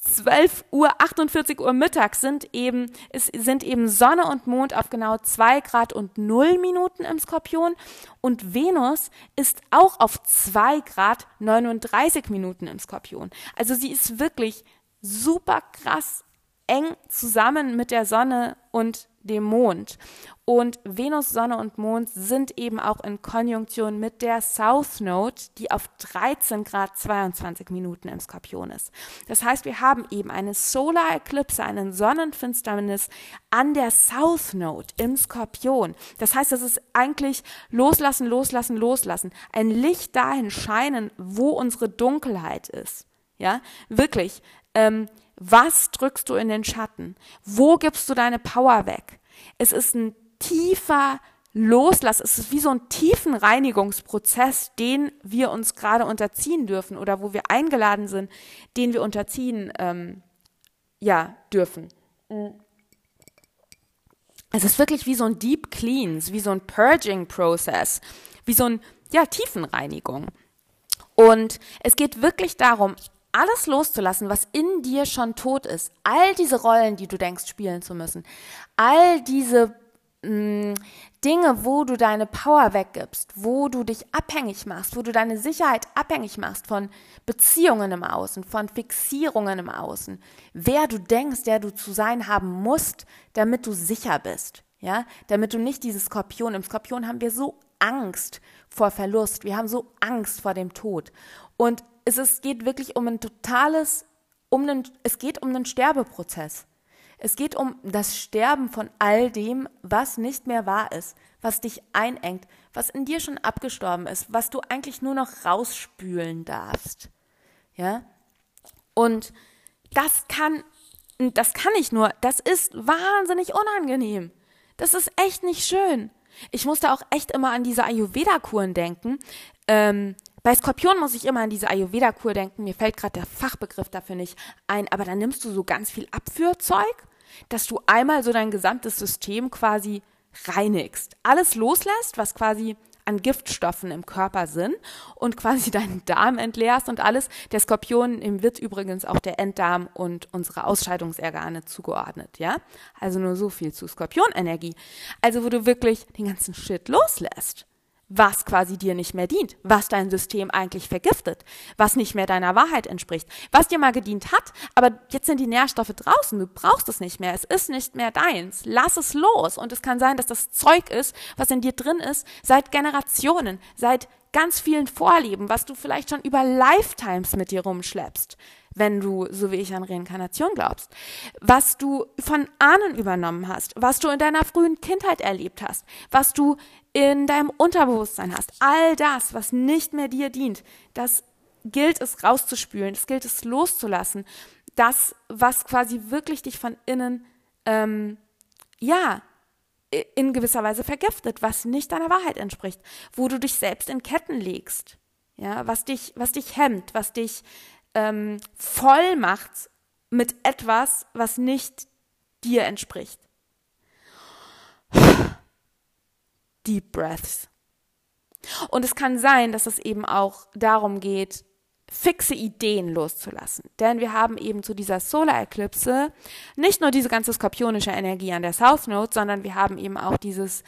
12 Uhr, 48 Uhr mittags sind eben, es sind eben Sonne und Mond auf genau 2 Grad und 0 Minuten im Skorpion und Venus ist auch auf 2 Grad 39 Minuten im Skorpion. Also sie ist wirklich super krass eng zusammen mit der Sonne und dem Mond. Und Venus, Sonne und Mond sind eben auch in Konjunktion mit der South Node, die auf 13 Grad 22 Minuten im Skorpion ist. Das heißt, wir haben eben eine Solar Eclipse, einen Sonnenfinsternis an der South Node im Skorpion. Das heißt, das ist eigentlich loslassen, loslassen, loslassen. Ein Licht dahin scheinen, wo unsere Dunkelheit ist. Ja, wirklich. Ähm, was drückst du in den Schatten? Wo gibst du deine Power weg? Es ist ein tiefer Loslass. Es ist wie so ein tiefen Reinigungsprozess, den wir uns gerade unterziehen dürfen oder wo wir eingeladen sind, den wir unterziehen ähm, ja, dürfen. Es ist wirklich wie so ein Deep Cleans, wie so ein Purging-Prozess, wie so ein, ja, Tiefenreinigung. Und es geht wirklich darum, alles loszulassen, was in dir schon tot ist. All diese Rollen, die du denkst, spielen zu müssen. All diese mh, mm, Dinge, wo du deine Power weggibst, wo du dich abhängig machst, wo du deine Sicherheit abhängig machst von Beziehungen im Außen, von Fixierungen im Außen, wer du denkst, der du zu sein haben musst, damit du sicher bist, ja, damit du nicht dieses Skorpion, im Skorpion haben wir so Angst vor Verlust, wir haben so Angst vor dem Tod und es ist, geht wirklich um ein totales, um einen, es geht um einen Sterbeprozess. Es geht um das Sterben von all dem, was nicht mehr wahr ist, was dich einengt, was in dir schon abgestorben ist, was du eigentlich nur noch rausspülen darfst. Ja? Und das kann, das kann ich nur, das ist wahnsinnig unangenehm. Das ist echt nicht schön. Ich musste auch echt immer an diese Ayurveda-Kuren denken. Ähm, bei Skorpion muss ich immer an diese Ayurveda-Kur denken. Mir fällt gerade der Fachbegriff dafür nicht ein, aber dann nimmst du so ganz viel Abführzeug dass du einmal so dein gesamtes System quasi reinigst. Alles loslässt, was quasi an Giftstoffen im Körper sind und quasi [LAUGHS] deinen Darm entleerst und alles. Der Skorpion im wird übrigens auch der Enddarm und unsere Ausscheidungsorgane zugeordnet, ja? Also nur so viel zu Skorpionenergie. Also wo du wirklich den ganzen Shit loslässt was quasi dir nicht mehr dient, was dein System eigentlich vergiftet, was nicht mehr deiner Wahrheit entspricht, was dir mal gedient hat, aber jetzt sind die Nährstoffe draußen, du brauchst es nicht mehr, es ist nicht mehr deins, lass es los und es kann sein, dass das Zeug ist, was in dir drin ist, seit Generationen, seit ganz vielen Vorlieben, was du vielleicht schon über Lifetimes mit dir rumschleppst, wenn du, so wie ich, an Reinkarnation glaubst, was du von Ahnen übernommen hast, was du in deiner frühen Kindheit erlebt hast, was du in deinem Unterbewusstsein hast. All das, was nicht mehr dir dient, das gilt es rauszuspülen, das gilt es loszulassen. Das, was quasi wirklich dich von innen, ähm, ja, in gewisser Weise vergiftet, was nicht deiner Wahrheit entspricht, wo du dich selbst in Ketten legst, ja, was dich, was dich hemmt, was dich ähm, voll macht mit etwas, was nicht dir entspricht. Deep Breaths. Und es kann sein, dass es eben auch darum geht, fixe Ideen loszulassen. Denn wir haben eben zu dieser Solar-Eklipse nicht nur diese ganze skorpionische Energie an der South Node, sondern wir haben eben auch dieses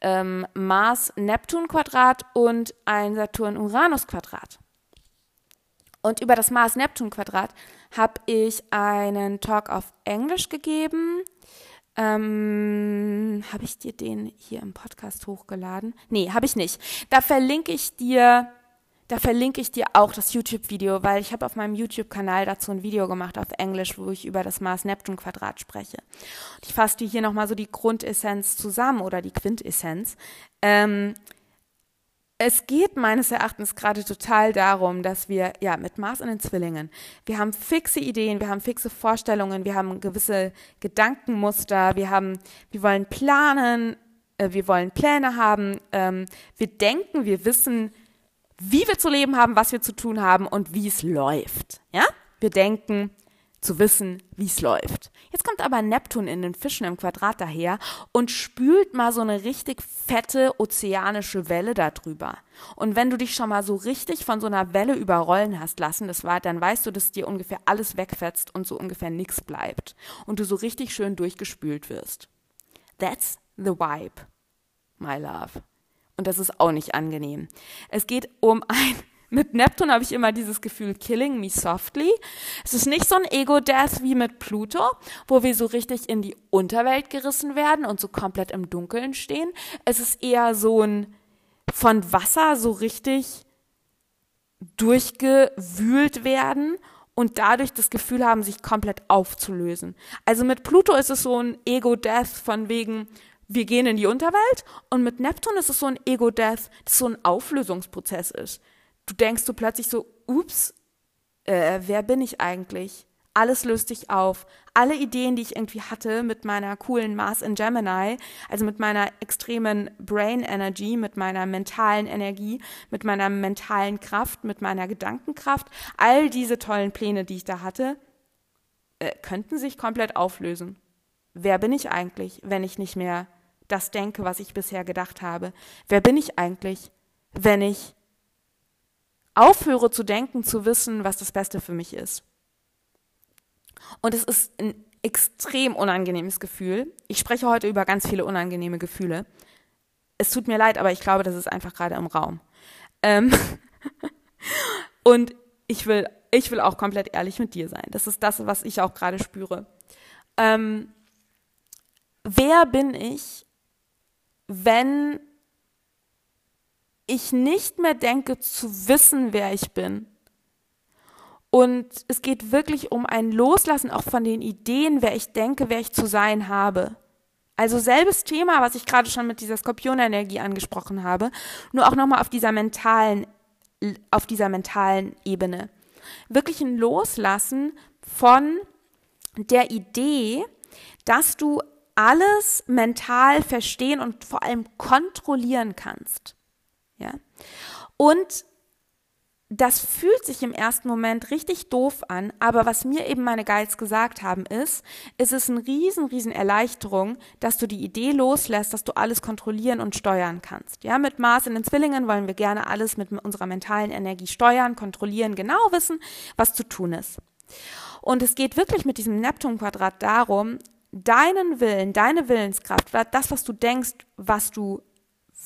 ähm, Mars-Neptun-Quadrat und ein Saturn-Uranus-Quadrat. Und über das Mars-Neptun-Quadrat habe ich einen Talk auf Englisch gegeben. Ähm, habe ich dir den hier im Podcast hochgeladen? Nee, habe ich nicht. Da verlinke ich dir da verlinke ich dir auch das YouTube-Video, weil ich habe auf meinem YouTube-Kanal dazu ein Video gemacht auf Englisch, wo ich über das Mars-Neptun-Quadrat spreche. Und ich fasse dir hier nochmal so die Grundessenz zusammen oder die Quintessenz. Ähm, es geht meines Erachtens gerade total darum, dass wir, ja, mit Mars in den Zwillingen, wir haben fixe Ideen, wir haben fixe Vorstellungen, wir haben gewisse Gedankenmuster, wir haben, wir wollen planen, äh, wir wollen Pläne haben, ähm, wir denken, wir wissen, wie wir zu leben haben, was wir zu tun haben und wie es läuft. Ja? Wir denken zu wissen, wie es läuft. Jetzt kommt aber Neptun in den Fischen im Quadrat daher und spült mal so eine richtig fette ozeanische Welle darüber. Und wenn du dich schon mal so richtig von so einer Welle überrollen hast lassen, das war, dann weißt du, dass dir ungefähr alles wegfetzt und so ungefähr nichts bleibt. Und du so richtig schön durchgespült wirst. That's the vibe, my love. Und das ist auch nicht angenehm. Es geht um ein, mit Neptun habe ich immer dieses Gefühl, killing me softly. Es ist nicht so ein Ego-Death wie mit Pluto, wo wir so richtig in die Unterwelt gerissen werden und so komplett im Dunkeln stehen. Es ist eher so ein von Wasser so richtig durchgewühlt werden und dadurch das Gefühl haben, sich komplett aufzulösen. Also mit Pluto ist es so ein Ego-Death von wegen, wir gehen in die Unterwelt und mit Neptun ist es so ein Ego-Death, das so ein Auflösungsprozess ist. Du denkst du plötzlich so, ups, äh, wer bin ich eigentlich? Alles löst dich auf. Alle Ideen, die ich irgendwie hatte mit meiner coolen Mars in Gemini, also mit meiner extremen Brain Energy, mit meiner mentalen Energie, mit meiner mentalen Kraft, mit meiner Gedankenkraft, all diese tollen Pläne, die ich da hatte, äh, könnten sich komplett auflösen. Wer bin ich eigentlich, wenn ich nicht mehr das denke, was ich bisher gedacht habe? Wer bin ich eigentlich, wenn ich aufhöre zu denken, zu wissen, was das Beste für mich ist. Und es ist ein extrem unangenehmes Gefühl. Ich spreche heute über ganz viele unangenehme Gefühle. Es tut mir leid, aber ich glaube, das ist einfach gerade im Raum. Ähm [LAUGHS] und ich will, ich will auch komplett ehrlich mit dir sein. Das ist das, was ich auch gerade spüre. Ähm, wer bin ich, wenn ich nicht mehr denke zu wissen, wer ich bin? Und es geht wirklich um ein Loslassen auch von den Ideen, wer ich denke, wer ich zu sein habe. Also selbes Thema, was ich gerade schon mit dieser Skorpionenergie angesprochen habe, nur auch nochmal auf dieser mentalen, auf dieser mentalen Ebene. Wirklich ein Loslassen von der Idee, dass du alles mental verstehen und vor allem kontrollieren kannst. Ja. Und das fühlt sich im ersten Moment richtig doof an, aber was mir eben meine Guides gesagt haben ist, es ist eine riesen, riesen Erleichterung, dass du die Idee loslässt, dass du alles kontrollieren und steuern kannst. Ja, mit Mars in den Zwillingen wollen wir gerne alles mit unserer mentalen Energie steuern, kontrollieren, genau wissen, was zu tun ist. Und es geht wirklich mit diesem Neptun-Quadrat darum, deinen Willen, deine Willenskraft, das, was du denkst, was du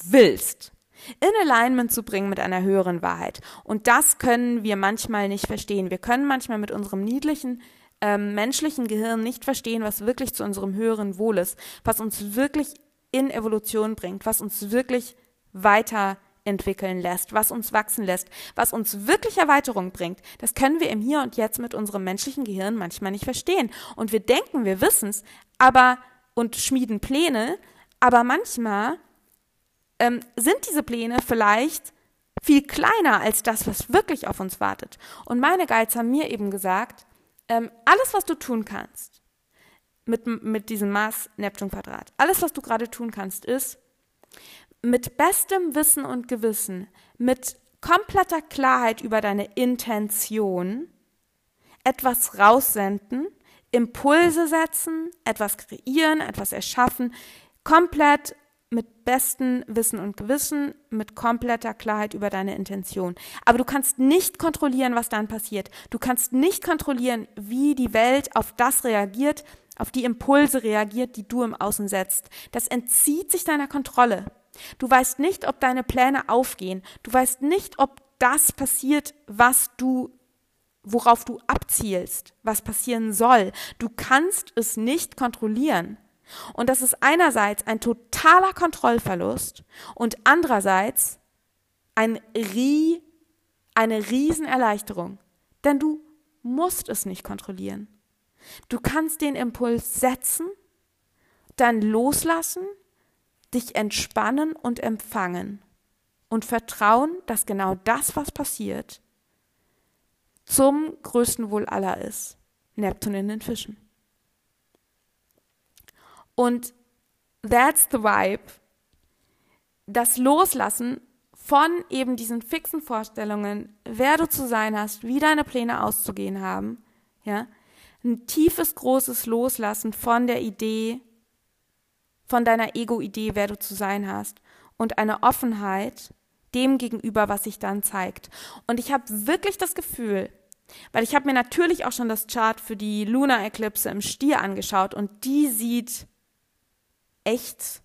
willst, in Alignment zu bringen mit einer höheren Wahrheit. Und das können wir manchmal nicht verstehen. Wir können manchmal mit unserem niedlichen ähm, menschlichen Gehirn nicht verstehen, was wirklich zu unserem höheren Wohl ist, was uns wirklich in Evolution bringt, was uns wirklich weiterentwickeln lässt, was uns wachsen lässt, was uns wirklich Erweiterung bringt. Das können wir im Hier und Jetzt mit unserem menschlichen Gehirn manchmal nicht verstehen. Und wir denken, wir wissen es, aber und schmieden Pläne, aber manchmal ähm, sind diese Pläne vielleicht viel kleiner als das, was wirklich auf uns wartet. Und meine Guides haben mir eben gesagt, ähm, alles, was du tun kannst mit, mit diesem Mars-Neptun-Quadrat, alles, was du gerade tun kannst, ist mit bestem Wissen und Gewissen, mit kompletter Klarheit über deine Intention etwas raussenden, Impulse setzen, etwas kreieren, etwas erschaffen, komplett mit bestem Wissen und Gewissen, mit kompletter Klarheit über deine Intention. Aber du kannst nicht kontrollieren, was dann passiert. Du kannst nicht kontrollieren, wie die Welt auf das reagiert, auf die Impulse reagiert, die du im Außen setzt. Das entzieht sich deiner Kontrolle. Du weißt nicht, ob deine Pläne aufgehen. Du weißt nicht, ob das passiert, was du worauf du abzielst, was passieren soll. Du kannst es nicht kontrollieren. Und das ist einerseits ein totaler Kontrollverlust und andererseits ein Rie, eine Riesenerleichterung. Denn du musst es nicht kontrollieren. Du kannst den Impuls setzen, dann loslassen, dich entspannen und empfangen und vertrauen, dass genau das, was passiert, zum größten Wohl aller ist. Neptun in den Fischen. Und that's the vibe. Das Loslassen von eben diesen fixen Vorstellungen, wer du zu sein hast, wie deine Pläne auszugehen haben, ja, ein tiefes, großes Loslassen von der Idee, von deiner Ego-Idee, wer du zu sein hast und eine Offenheit dem gegenüber, was sich dann zeigt. Und ich habe wirklich das Gefühl, weil ich habe mir natürlich auch schon das Chart für die Lunar Eclipse im Stier angeschaut und die sieht echt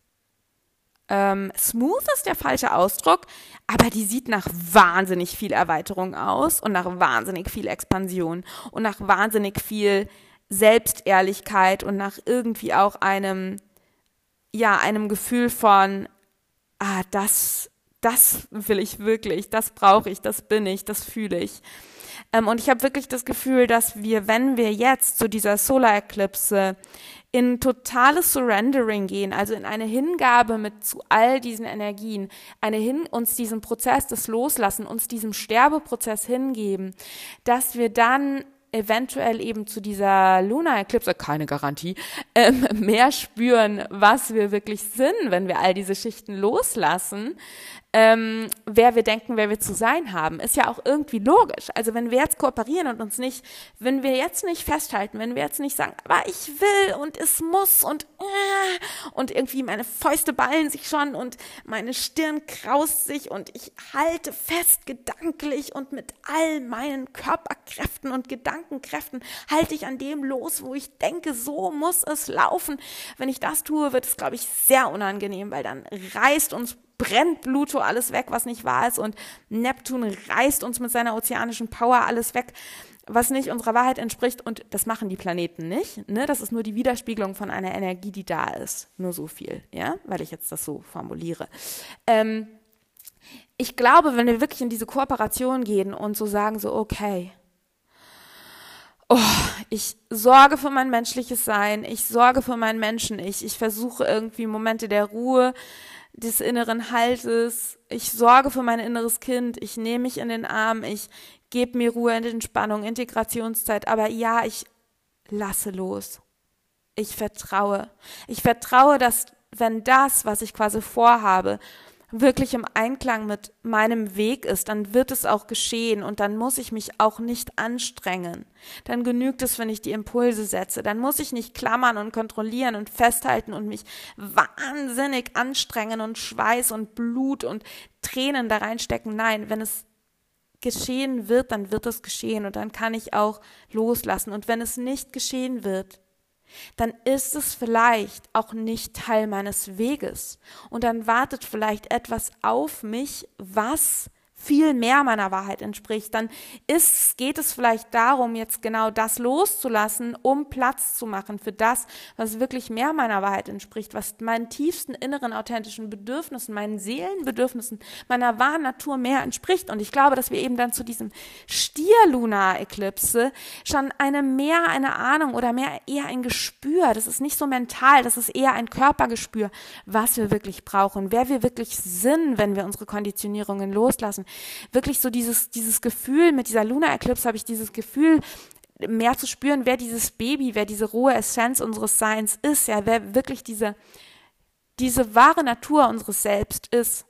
ähm, smooth ist der falsche Ausdruck, aber die sieht nach wahnsinnig viel Erweiterung aus und nach wahnsinnig viel Expansion und nach wahnsinnig viel Selbstehrlichkeit und nach irgendwie auch einem, ja, einem Gefühl von, ah, das, das will ich wirklich, das brauche ich, das bin ich, das fühle ich. Ähm, und ich habe wirklich das Gefühl, dass wir, wenn wir jetzt zu dieser Solar Eclipse in totales Surrendering gehen, also in eine Hingabe mit zu all diesen Energien, eine hin, uns diesen Prozess des Loslassen, uns diesem Sterbeprozess hingeben, dass wir dann eventuell eben zu dieser Lunar Eclipse, keine Garantie, ähm, mehr spüren, was wir wirklich sind, wenn wir all diese Schichten loslassen ähm, wer wir denken, wer wir zu sein haben. Ist ja auch irgendwie logisch. Also wenn wir jetzt kooperieren und uns nicht, wenn wir jetzt nicht festhalten, wenn wir jetzt nicht sagen, aber ich will und es muss und äh, und irgendwie meine Fäuste ballen sich schon und meine Stirn kraust sich und ich halte fest gedanklich und mit all meinen Körperkräften und Gedankenkräften halte ich an dem los, wo ich denke, so muss es laufen. Wenn ich das tue, wird es, glaube ich, sehr unangenehm, weil dann reißt uns brennt Pluto alles weg, was nicht wahr ist und Neptun reißt uns mit seiner ozeanischen Power alles weg, was nicht unserer Wahrheit entspricht und das machen die Planeten nicht, ne? Das ist nur die Widerspiegelung von einer Energie, die da ist, nur so viel, ja, weil ich jetzt das so formuliere. Ähm, ich glaube, wenn wir wirklich in diese Kooperation gehen und so sagen so, okay, oh, ich sorge für mein menschliches Sein, ich sorge für meinen Menschen, ich, ich versuche irgendwie Momente der Ruhe, des inneren Haltes, ich sorge für mein inneres Kind, ich nehme mich in den Arm, ich gebe mir Ruhe in Entspannung, Integrationszeit, aber ja, ich lasse los. Ich vertraue. Ich vertraue, dass wenn das, was ich quasi vorhabe, wirklich im Einklang mit meinem Weg ist, dann wird es auch geschehen und dann muss ich mich auch nicht anstrengen. Dann genügt es, wenn ich die Impulse setze. Dann muss ich nicht klammern und kontrollieren und festhalten und mich wahnsinnig anstrengen und Schweiß und Blut und Tränen da reinstecken. Nein, wenn es geschehen wird, dann wird es geschehen und dann kann ich auch loslassen. Und wenn es nicht geschehen wird, dann ist es vielleicht auch nicht Teil meines Weges. Und dann wartet vielleicht etwas auf mich, was viel mehr meiner Wahrheit entspricht, dann ist, geht es vielleicht darum, jetzt genau das loszulassen, um Platz zu machen für das, was wirklich mehr meiner Wahrheit entspricht, was meinen tiefsten inneren authentischen Bedürfnissen, meinen Seelenbedürfnissen, meiner wahren Natur mehr entspricht. Und ich glaube, dass wir eben dann zu diesem Stier-Lunar-Eklipse schon eine mehr eine Ahnung oder mehr eher ein Gespür, das ist nicht so mental, das ist eher ein Körpergespür, was wir wirklich brauchen, wer wir wirklich sind, wenn wir unsere Konditionierungen loslassen wirklich so dieses, dieses Gefühl, mit dieser Luna Eclipse habe ich dieses Gefühl, mehr zu spüren, wer dieses Baby, wer diese rohe Essenz unseres Seins ist, ja, wer wirklich diese, diese wahre Natur unseres Selbst ist.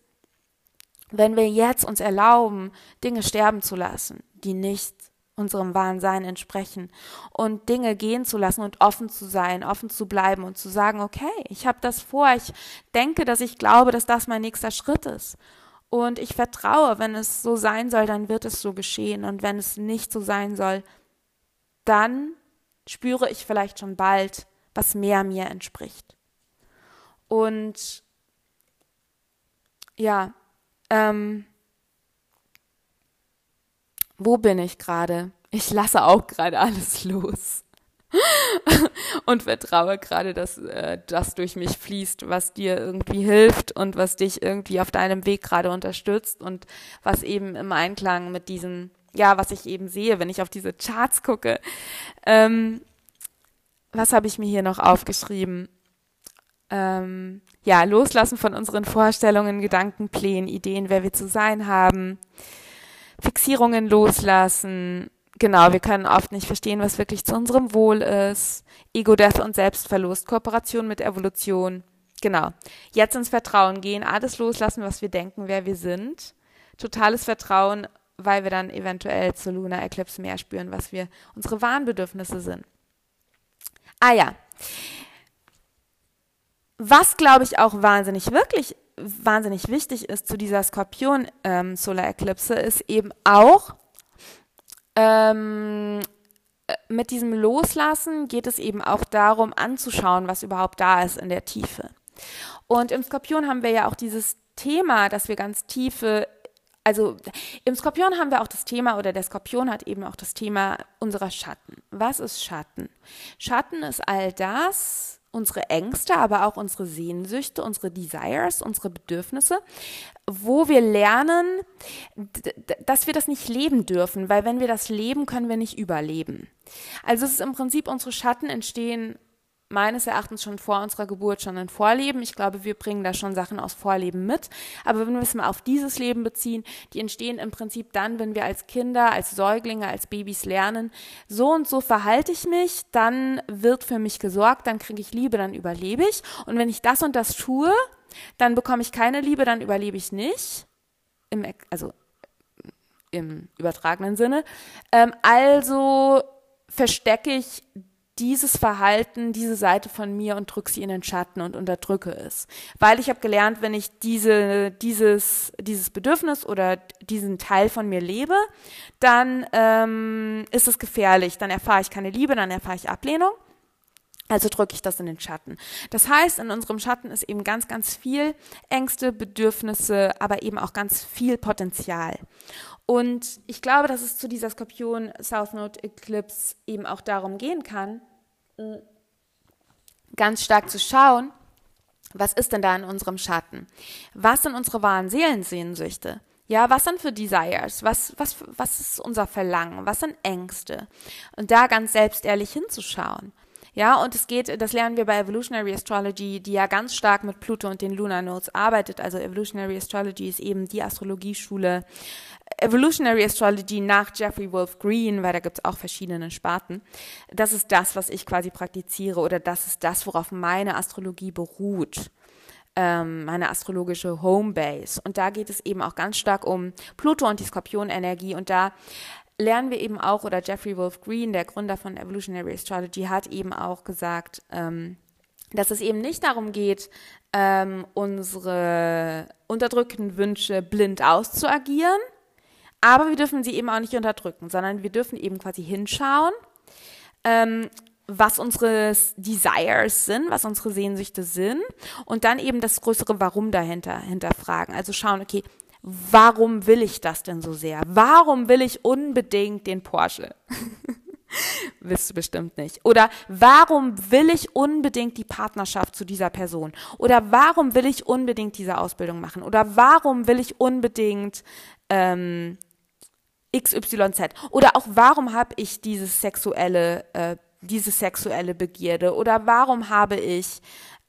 Wenn wir jetzt uns erlauben, Dinge sterben zu lassen, die nicht unserem wahren Sein entsprechen und Dinge gehen zu lassen und offen zu sein, offen zu bleiben und zu sagen, okay, ich habe das vor, ich denke, dass ich glaube, dass das mein nächster Schritt ist und ich vertraue, wenn es so sein soll, dann wird es so geschehen. Und wenn es nicht so sein soll, dann spüre ich vielleicht schon bald, was mehr mir entspricht. Und ja, ähm, wo bin ich gerade? Ich lasse auch gerade [LAUGHS] alles los. [LAUGHS] und vertraue gerade, dass äh, das durch mich fließt, was dir irgendwie hilft und was dich irgendwie auf deinem Weg gerade unterstützt und was eben im Einklang mit diesen, ja, was ich eben sehe, wenn ich auf diese Charts gucke. Ähm, was habe ich mir hier noch aufgeschrieben? Ähm, ja, loslassen von unseren Vorstellungen, Gedankenplänen, Ideen, wer wir zu sein haben. Fixierungen loslassen, genau, wir können oft nicht verstehen, was wirklich zu unserem Wohl ist. Ego-Death und Selbstverlust, Kooperation mit Evolution. Genau. Jetzt ins Vertrauen gehen, alles loslassen, was wir denken, wer wir sind. Totales Vertrauen, weil wir dann eventuell zur Lunar Eclipse mehr spüren, was wir, unsere wahren Bedürfnisse sind. Ah ja. Was, glaube ich, auch wahnsinnig, wirklich wahnsinnig wichtig ist zu dieser Skorpion ähm, Solar Eclipse, ist eben auch, ähm, äh, mit diesem Loslassen geht es eben auch darum, anzuschauen, was überhaupt da ist in der Tiefe. Und im Skorpion haben wir ja auch dieses Thema, dass wir ganz tiefe, also im Skorpion haben wir auch das Thema, oder der Skorpion hat eben auch das Thema unserer Schatten. Was ist Schatten? Schatten ist all das, unsere Ängste, aber auch unsere Sehnsüchte, unsere Desires, unsere Bedürfnisse, wo wir lernen, dass wir das nicht leben dürfen, weil wenn wir das leben, können wir nicht überleben. Also es ist im Prinzip, unsere Schatten entstehen meines Erachtens schon vor unserer Geburt schon ein Vorleben. Ich glaube, wir bringen da schon Sachen aus Vorleben mit. Aber wenn wir es mal auf dieses Leben beziehen, die entstehen im Prinzip dann, wenn wir als Kinder, als Säuglinge, als Babys lernen, so und so verhalte ich mich, dann wird für mich gesorgt, dann kriege ich Liebe, dann überlebe ich. Und wenn ich das und das tue, dann bekomme ich keine Liebe, dann überlebe ich nicht. im, also im übertragenen Sinne. Ähm, also verstecke ich dieses Verhalten, diese Seite von mir und drücke sie in den Schatten und unterdrücke es. Weil ich habe gelernt, wenn ich diese, dieses, dieses Bedürfnis oder diesen Teil von mir lebe, dann ähm, ist es gefährlich. Dann erfahre ich keine Liebe, dann erfahre ich Ablehnung. Also drücke ich das in den Schatten. Das heißt, in unserem Schatten ist eben ganz, ganz viel Ängste, Bedürfnisse, aber eben auch ganz viel Potenzial. Und ich glaube, dass es zu dieser Skorpion South Node Eclipse eben auch darum gehen kann, ganz stark zu schauen, was ist denn da in unserem Schatten? Was sind unsere wahren Seelensehnsüchte? Ja, was sind für Desires? Was, was, was ist unser Verlangen? Was sind Ängste? Und da ganz selbst ehrlich hinzuschauen. Ja, und es geht, das lernen wir bei Evolutionary Astrology, die ja ganz stark mit Pluto und den Lunar Nodes arbeitet. Also Evolutionary Astrology ist eben die Astrologieschule, Evolutionary Astrology nach Jeffrey Wolf Green, weil da gibt es auch verschiedene Sparten. Das ist das, was ich quasi praktiziere oder das ist das, worauf meine Astrologie beruht. Ähm, meine astrologische Homebase. Und da geht es eben auch ganz stark um Pluto und die Skorpionenergie. Und da lernen wir eben auch, oder Jeffrey Wolf Green, der Gründer von Evolutionary Astrology, hat eben auch gesagt, ähm, dass es eben nicht darum geht, ähm, unsere unterdrückten Wünsche blind auszuagieren, aber wir dürfen sie eben auch nicht unterdrücken, sondern wir dürfen eben quasi hinschauen, ähm, was unsere Desires sind, was unsere Sehnsüchte sind und dann eben das größere Warum dahinter hinterfragen. Also schauen, okay, warum will ich das denn so sehr? Warum will ich unbedingt den Porsche? [LAUGHS] Wisst du bestimmt nicht. Oder warum will ich unbedingt die Partnerschaft zu dieser Person? Oder warum will ich unbedingt diese Ausbildung machen? Oder warum will ich unbedingt ähm, XYZ. Oder auch warum habe ich dieses sexuelle, äh, diese sexuelle Begierde? Oder warum habe ich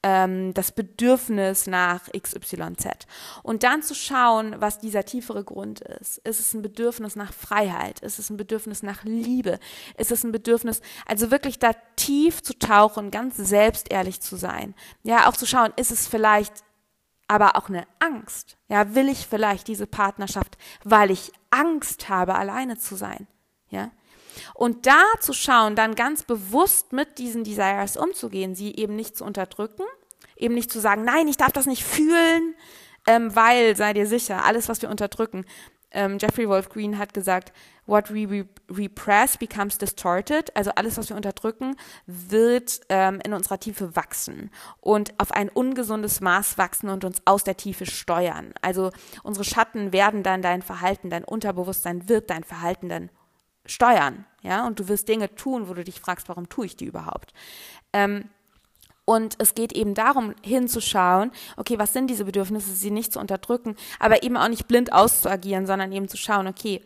ähm, das Bedürfnis nach XYZ? Und dann zu schauen, was dieser tiefere Grund ist. Ist es ein Bedürfnis nach Freiheit? Ist es ein Bedürfnis nach Liebe? Ist es ein Bedürfnis, also wirklich da tief zu tauchen, ganz selbstehrlich zu sein? Ja, auch zu schauen, ist es vielleicht aber auch eine Angst. Ja, will ich vielleicht diese Partnerschaft, weil ich Angst habe, alleine zu sein? Ja? Und da zu schauen, dann ganz bewusst mit diesen Desires umzugehen, sie eben nicht zu unterdrücken, eben nicht zu sagen, nein, ich darf das nicht fühlen, ähm, weil, sei dir sicher, alles, was wir unterdrücken, ähm, Jeffrey Wolf Green hat gesagt, what we repress becomes distorted, also alles, was wir unterdrücken, wird ähm, in unserer Tiefe wachsen und auf ein ungesundes Maß wachsen und uns aus der Tiefe steuern. Also unsere Schatten werden dann dein Verhalten, dein Unterbewusstsein wird dein Verhalten dann steuern, ja, und du wirst Dinge tun, wo du dich fragst, warum tue ich die überhaupt? Ähm, und es geht eben darum, hinzuschauen, okay, was sind diese Bedürfnisse, sie nicht zu unterdrücken, aber eben auch nicht blind auszuagieren, sondern eben zu schauen, okay,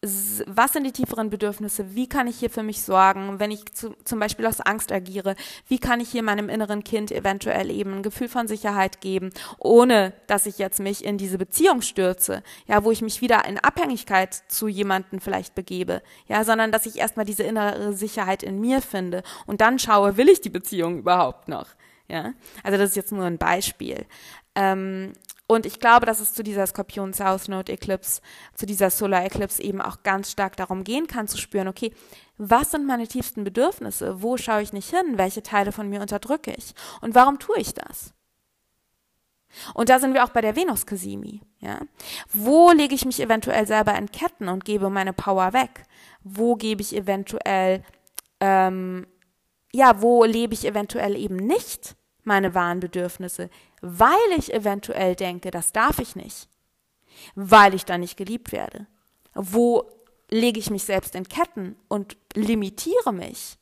was sind die tieferen Bedürfnisse? Wie kann ich hier für mich sorgen, wenn ich zu, zum Beispiel aus Angst agiere? Wie kann ich hier meinem inneren Kind eventuell eben ein Gefühl von Sicherheit geben, ohne dass ich jetzt mich in diese Beziehung stürze, ja, wo ich mich wieder in Abhängigkeit zu jemanden vielleicht begebe, ja, sondern dass ich erstmal diese innere Sicherheit in mir finde und dann schaue, will ich die Beziehung überhaupt noch? Ja, also das ist jetzt nur ein Beispiel. Ähm, und ich glaube, dass es zu dieser Skorpion South Node Eclipse, zu dieser Solar Eclipse eben auch ganz stark darum gehen kann, zu spüren, okay, was sind meine tiefsten Bedürfnisse? Wo schaue ich nicht hin? Welche Teile von mir unterdrücke ich? Und warum tue ich das? Und da sind wir auch bei der Venus Kasimi, ja. Wo lege ich mich eventuell selber in Ketten und gebe meine Power weg? Wo gebe ich eventuell, ähm, ja, wo lebe ich eventuell eben nicht meine wahren Bedürfnisse? Weil ich eventuell denke, das darf ich nicht, weil ich dann nicht geliebt werde. Wo lege ich mich selbst in Ketten und limitiere mich?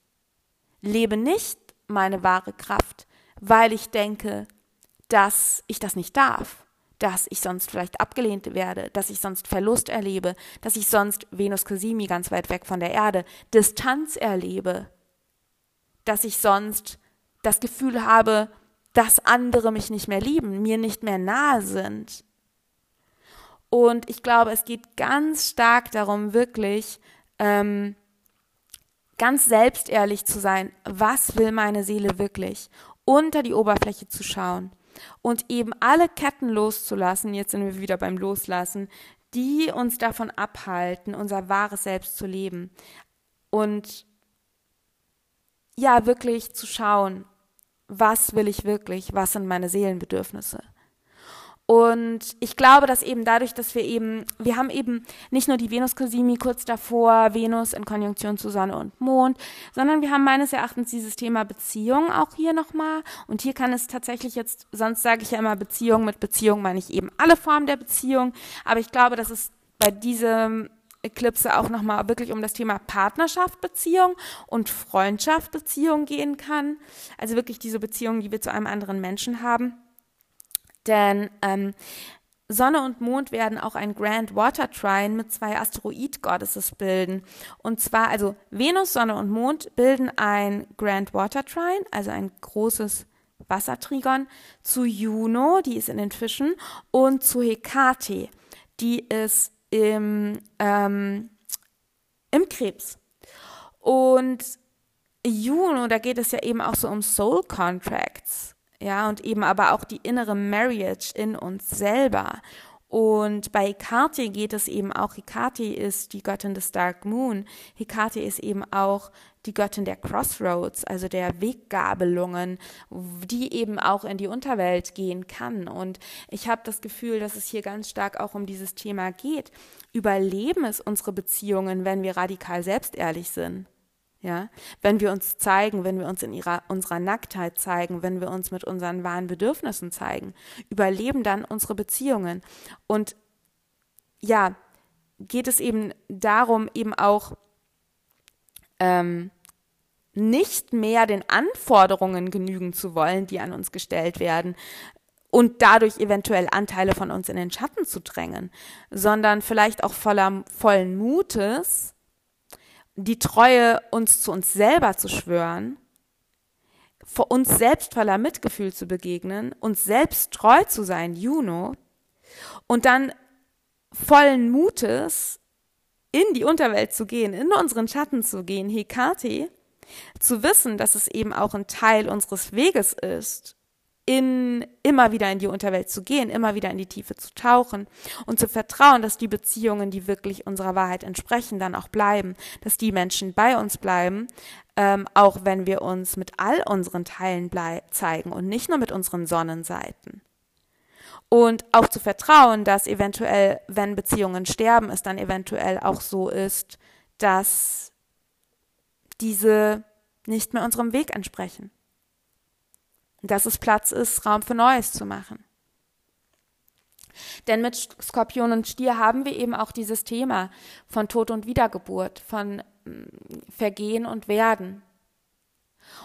Lebe nicht meine wahre Kraft, weil ich denke, dass ich das nicht darf, dass ich sonst vielleicht abgelehnt werde, dass ich sonst Verlust erlebe, dass ich sonst Venus Casimi ganz weit weg von der Erde Distanz erlebe, dass ich sonst das Gefühl habe, dass andere mich nicht mehr lieben, mir nicht mehr nahe sind. Und ich glaube, es geht ganz stark darum, wirklich ähm, ganz selbstehrlich zu sein. Was will meine Seele wirklich? Unter die Oberfläche zu schauen und eben alle Ketten loszulassen. Jetzt sind wir wieder beim Loslassen, die uns davon abhalten, unser wahres Selbst zu leben. Und ja, wirklich zu schauen, was will ich wirklich, was sind meine Seelenbedürfnisse. Und ich glaube, dass eben dadurch, dass wir eben, wir haben eben nicht nur die Venus-Cosimi kurz davor, Venus in Konjunktion zu Sonne und Mond, sondern wir haben meines Erachtens dieses Thema Beziehung auch hier nochmal. Und hier kann es tatsächlich jetzt, sonst sage ich ja immer Beziehung, mit Beziehung meine ich eben alle Formen der Beziehung. Aber ich glaube, dass es bei diesem Eclipse auch nochmal wirklich um das Thema Partnerschaft, Beziehung und Freundschaft, Beziehung gehen kann. Also wirklich diese Beziehung, die wir zu einem anderen Menschen haben. Denn ähm, Sonne und Mond werden auch ein Grand Water Trine mit zwei Asteroid-Goddesses bilden. Und zwar, also Venus, Sonne und Mond bilden ein Grand Water Trine, also ein großes Wassertrigon, zu Juno, die ist in den Fischen, und zu Hekate, die ist im, ähm, im Krebs. Und Juno, da geht es ja eben auch so um Soul Contracts ja, und eben aber auch die innere Marriage in uns selber. Und bei Hekate geht es eben auch, Hekate ist die Göttin des Dark Moon. Hekate ist eben auch die Göttin der Crossroads, also der Weggabelungen, die eben auch in die Unterwelt gehen kann. Und ich habe das Gefühl, dass es hier ganz stark auch um dieses Thema geht. Überleben es unsere Beziehungen, wenn wir radikal selbstehrlich sind? Ja, wenn wir uns zeigen, wenn wir uns in ihrer, unserer Nacktheit zeigen, wenn wir uns mit unseren wahren Bedürfnissen zeigen, überleben dann unsere Beziehungen. Und ja, geht es eben darum, eben auch ähm, nicht mehr den Anforderungen genügen zu wollen, die an uns gestellt werden, und dadurch eventuell Anteile von uns in den Schatten zu drängen, sondern vielleicht auch voller vollen Mutes die Treue uns zu uns selber zu schwören, vor uns selbst voller Mitgefühl zu begegnen, uns selbst treu zu sein, Juno, und dann vollen Mutes in die Unterwelt zu gehen, in unseren Schatten zu gehen, Hekate, zu wissen, dass es eben auch ein Teil unseres Weges ist, in, immer wieder in die Unterwelt zu gehen, immer wieder in die Tiefe zu tauchen und zu vertrauen, dass die Beziehungen, die wirklich unserer Wahrheit entsprechen, dann auch bleiben, dass die Menschen bei uns bleiben, ähm, auch wenn wir uns mit all unseren Teilen zeigen und nicht nur mit unseren Sonnenseiten. Und auch zu vertrauen, dass eventuell, wenn Beziehungen sterben, es dann eventuell auch so ist, dass diese nicht mehr unserem Weg entsprechen dass es Platz ist, Raum für Neues zu machen. Denn mit Skorpion und Stier haben wir eben auch dieses Thema von Tod und Wiedergeburt, von mm, Vergehen und Werden.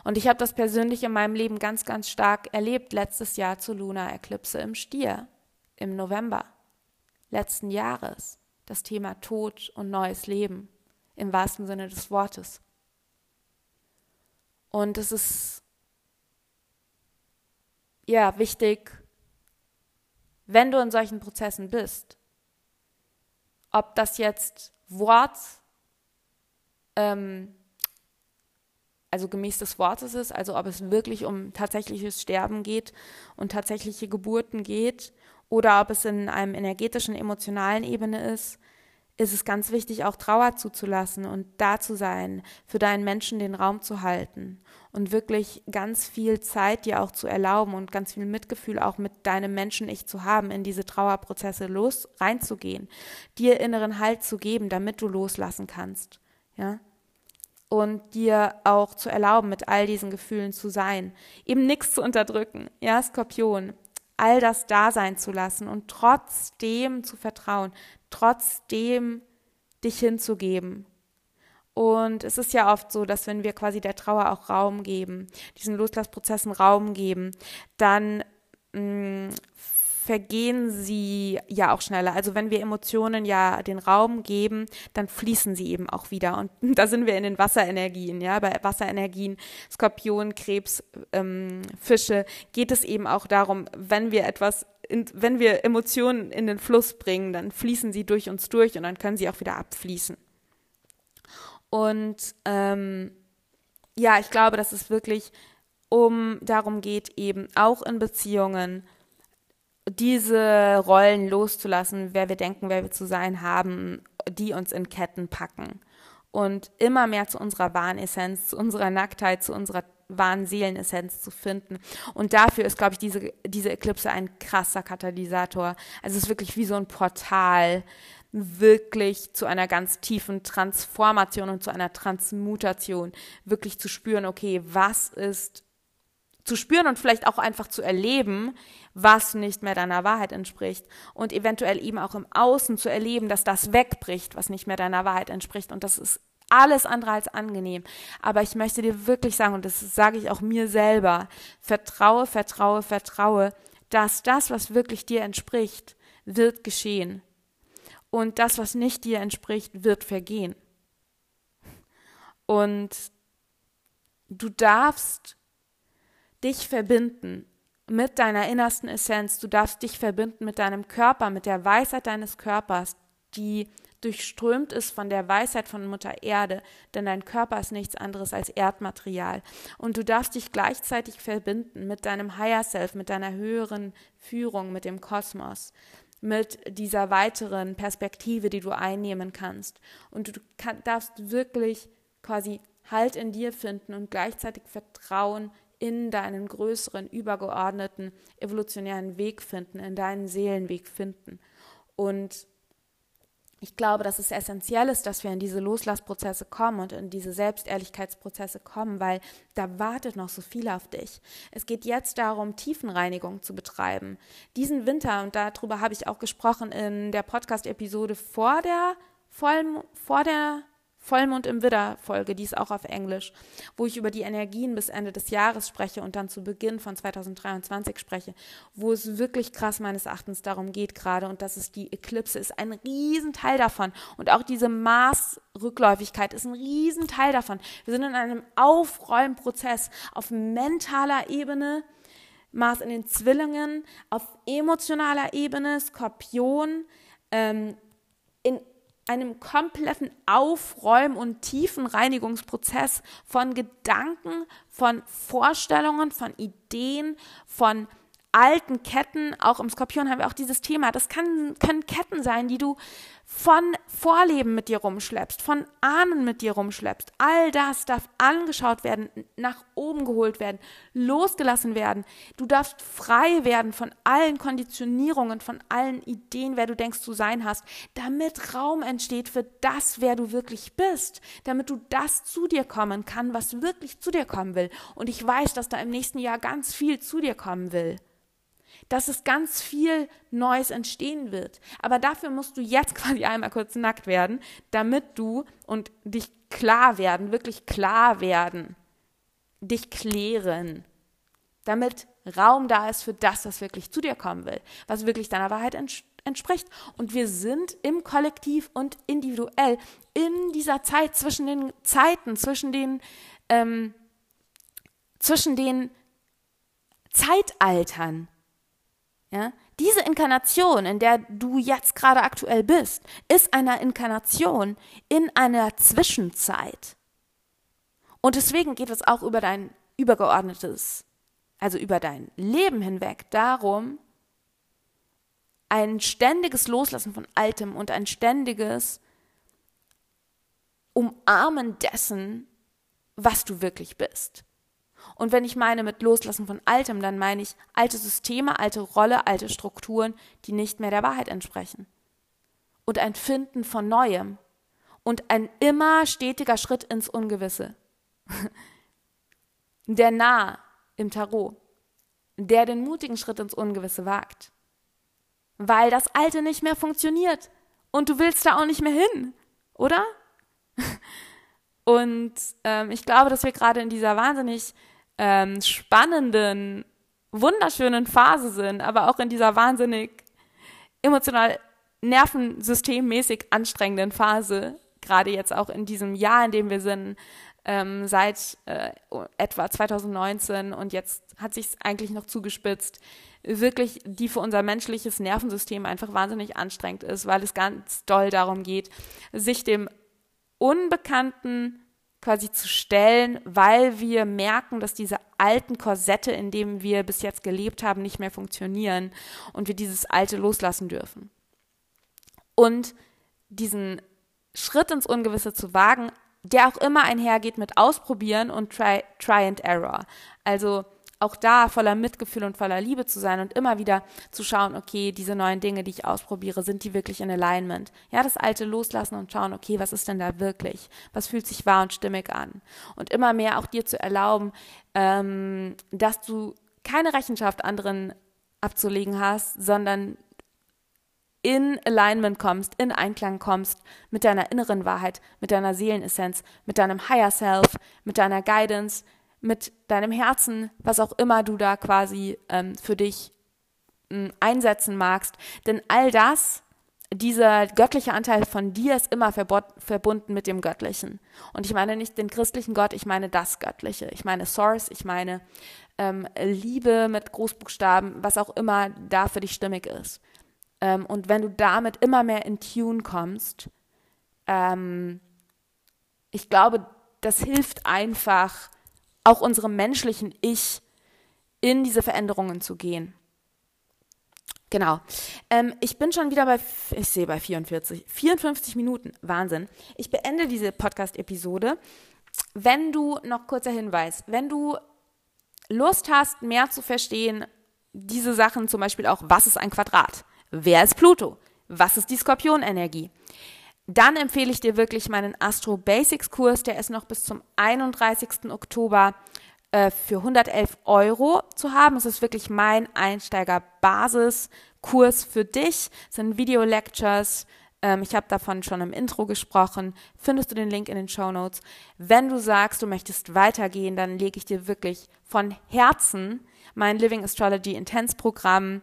Und ich habe das persönlich in meinem Leben ganz, ganz stark erlebt, letztes Jahr zur Luna-Eklipse im Stier, im November letzten Jahres. Das Thema Tod und neues Leben, im wahrsten Sinne des Wortes. Und es ist ja, wichtig, wenn du in solchen Prozessen bist, ob das jetzt Wort, ähm, also gemäß des Wortes ist, also ob es wirklich um tatsächliches Sterben geht und tatsächliche Geburten geht, oder ob es in einem energetischen, emotionalen Ebene ist, ist es ganz wichtig, auch Trauer zuzulassen und da zu sein, für deinen Menschen den Raum zu halten und wirklich ganz viel Zeit dir auch zu erlauben und ganz viel Mitgefühl auch mit deinem Menschen-Ich zu haben, in diese Trauerprozesse los reinzugehen, dir inneren Halt zu geben, damit du loslassen kannst, ja. Und dir auch zu erlauben, mit all diesen Gefühlen zu sein, eben nichts zu unterdrücken, ja, Skorpion, all das da sein zu lassen und trotzdem zu vertrauen, trotzdem dich hinzugeben. Und es ist ja oft so, dass wenn wir quasi der Trauer auch Raum geben, diesen Loslassprozessen Raum geben, dann mh, mm, vergehen sie ja auch schneller. Also wenn wir Emotionen ja den Raum geben, dann fließen sie eben auch wieder. Und [LAUGHS] da sind wir in den Wasserenergien, ja. Bei Wasserenergien, Skorpion, Krebs, ähm, Fische geht es eben auch darum, wenn wir etwas in, wenn wir Emotionen in den Fluss bringen, dann fließen sie durch uns durch und dann können sie auch wieder abfließen. Und ähm, ja, ich glaube, dass es wirklich um darum geht, eben auch in Beziehungen diese Rollen loszulassen, wer wir denken, wer wir zu sein haben, die uns in Ketten packen und immer mehr zu unserer wahren Essenz, zu unserer Nacktheit, zu unserer wahren Seelenessenz zu finden. Und dafür ist, glaube ich, diese, diese Eklipse ein krasser Katalysator. Also es ist wirklich wie so ein Portal, wirklich zu einer ganz tiefen Transformation und zu einer Transmutation, wirklich zu spüren, okay, was ist zu spüren und vielleicht auch einfach zu erleben, was nicht mehr deiner Wahrheit entspricht und eventuell eben auch im Außen zu erleben, dass das wegbricht, was nicht mehr deiner Wahrheit entspricht und das ist alles andere als angenehm. Aber ich möchte dir wirklich sagen, und das sage ich auch mir selber, vertraue, vertraue, vertraue, dass das, was wirklich dir entspricht, wird geschehen. Und das, was nicht dir entspricht, wird vergehen. Und du darfst dich verbinden mit deiner innersten Essenz. Du darfst dich verbinden mit deinem Körper, mit der Weisheit deines Körpers, die durchströmt ist von der Weisheit von Mutter Erde, denn dein Körper ist nichts anderes als Erdmaterial. Und du darfst dich gleichzeitig verbinden mit deinem Higher Self, mit deiner höheren Führung, mit dem Kosmos, mit dieser weiteren Perspektive, die du einnehmen kannst. Und du kann, darfst wirklich quasi Halt in dir finden und gleichzeitig Vertrauen in deinen größeren, übergeordneten, evolutionären Weg finden, in deinen Seelenweg finden. Und ich glaube, dass es essentiell ist, dass wir in diese Loslassprozesse kommen und in diese Selbstehrlichkeitsprozesse kommen, weil da wartet noch so viel auf dich. Es geht jetzt darum, Tiefenreinigung zu betreiben. Diesen Winter, und darüber habe ich auch gesprochen in der Podcast-Episode vor der, vor der Vollmond im Widder Folge, die ist auch auf Englisch, wo ich über die Energien bis Ende des Jahres spreche und dann zu Beginn von 2023 spreche, wo es wirklich krass meines Erachtens darum geht gerade und dass es die Eklipse ist ein Riesenteil davon und auch diese Maßrückläufigkeit ist ein Riesenteil davon. Wir sind in einem Aufräumprozess auf mentaler Ebene, Mars in den Zwillingen, auf emotionaler Ebene, Skorpion, ähm, in einem kompletten Aufräumen und tiefen Reinigungsprozess von Gedanken, von Vorstellungen, von Ideen, von alten Ketten, auch im Skorpion haben wir auch dieses Thema. Das kann, können Ketten sein, die du von Vorleben mit dir rumschleppst, von Ahnen mit dir rumschleppst. All das darf angeschaut werden, nach oben geholt werden, losgelassen werden. Du darfst frei werden von allen Konditionierungen, von allen Ideen, wer du denkst zu sein hast, damit Raum entsteht für das, wer du wirklich bist, damit du das zu dir kommen kann, was wirklich zu dir kommen will. Und ich weiß, dass da im nächsten Jahr ganz viel zu dir kommen will dass es ganz viel Neues entstehen wird. Aber dafür musst du jetzt [LAUGHS] quasi einmal kurz nackt werden, damit du und dich klar werden, wirklich klar werden, dich klären, damit Raum da ist für das, was wirklich zu dir kommen will, was wirklich deiner Wahrheit entspricht. Und wir sind im Kollektiv und individuell in dieser Zeit zwischen den Zeiten, zwischen den, ähm, zwischen den Zeitaltern. Ja? Diese Inkarnation, in der du jetzt gerade aktuell bist, ist eine Inkarnation in einer Zwischenzeit. Und deswegen geht es auch über dein übergeordnetes, also über dein Leben hinweg darum, ein ständiges Loslassen von Altem und ein ständiges Umarmen dessen, was du wirklich bist. Und wenn ich meine mit Loslassen von Altem, dann meine ich alte Systeme, alte Rolle, alte Strukturen, die nicht mehr der Wahrheit entsprechen. Und ein Finden von Neuem. Und ein immer stetiger Schritt ins Ungewisse. [LAUGHS] der Nah im Tarot, der den mutigen Schritt ins Ungewisse wagt. Weil das Alte nicht mehr funktioniert. Und du willst da auch nicht mehr hin, oder? [LAUGHS] Und ähm, ich glaube, dass wir gerade in dieser wahnsinnig ähm, spannenden, wunderschönen Phase sind, aber auch in dieser wahnsinnig emotional nervensystemmäßig anstrengenden Phase, gerade jetzt auch in diesem Jahr, in dem wir sind, ähm, seit äh, etwa 2019 und jetzt hat sich eigentlich noch zugespitzt, wirklich die für unser menschliches Nervensystem einfach wahnsinnig anstrengend ist, weil es ganz doll darum geht, sich dem Unbekannten quasi zu stellen, weil wir merken, dass diese alten Korsette, in denen wir bis jetzt gelebt haben, nicht mehr funktionieren und wir dieses alte loslassen dürfen. Und diesen Schritt ins Ungewisse zu wagen, der auch immer einhergeht mit Ausprobieren und Try, try and Error. Also auch da voller Mitgefühl und voller Liebe zu sein und immer wieder zu schauen, okay, diese neuen Dinge, die ich ausprobiere, sind die wirklich in Alignment? Ja, das Alte loslassen und schauen, okay, was ist denn da wirklich? Was fühlt sich wahr und stimmig an? Und immer mehr auch dir zu erlauben, ähm, dass du keine Rechenschaft anderen abzulegen hast, sondern in Alignment kommst, in Einklang kommst mit deiner inneren Wahrheit, mit deiner Seelenessenz, mit deinem Higher Self, mit deiner Guidance, mit deinem Herzen, was auch immer du da quasi ähm, für dich äh, einsetzen magst. Denn all das, dieser göttliche Anteil von dir ist immer verbunden mit dem Göttlichen. Und ich meine nicht den christlichen Gott, ich meine das Göttliche. Ich meine Source, ich meine ähm, Liebe mit Großbuchstaben, was auch immer da für dich stimmig ist. Ähm, und wenn du damit immer mehr in Tune kommst, ähm, ich glaube, das hilft einfach, auch unserem menschlichen Ich in diese Veränderungen zu gehen. Genau. Ähm, ich bin schon wieder bei, ich sehe bei 44, 54 Minuten. Wahnsinn. Ich beende diese Podcast-Episode. Wenn du, noch kurzer Hinweis, wenn du Lust hast, mehr zu verstehen, diese Sachen zum Beispiel auch, was ist ein Quadrat? Wer ist Pluto? Was ist die Skorpionenergie? Dann empfehle ich dir wirklich meinen Astro Basics Kurs, der ist noch bis zum 31. Oktober äh, für 111 Euro zu haben. Es ist wirklich mein Einsteiger-Basis-Kurs für dich. Es sind Video-Lectures. Ähm, ich habe davon schon im Intro gesprochen. Findest du den Link in den Show Notes. Wenn du sagst, du möchtest weitergehen, dann lege ich dir wirklich von Herzen mein Living Astrology Intense Programm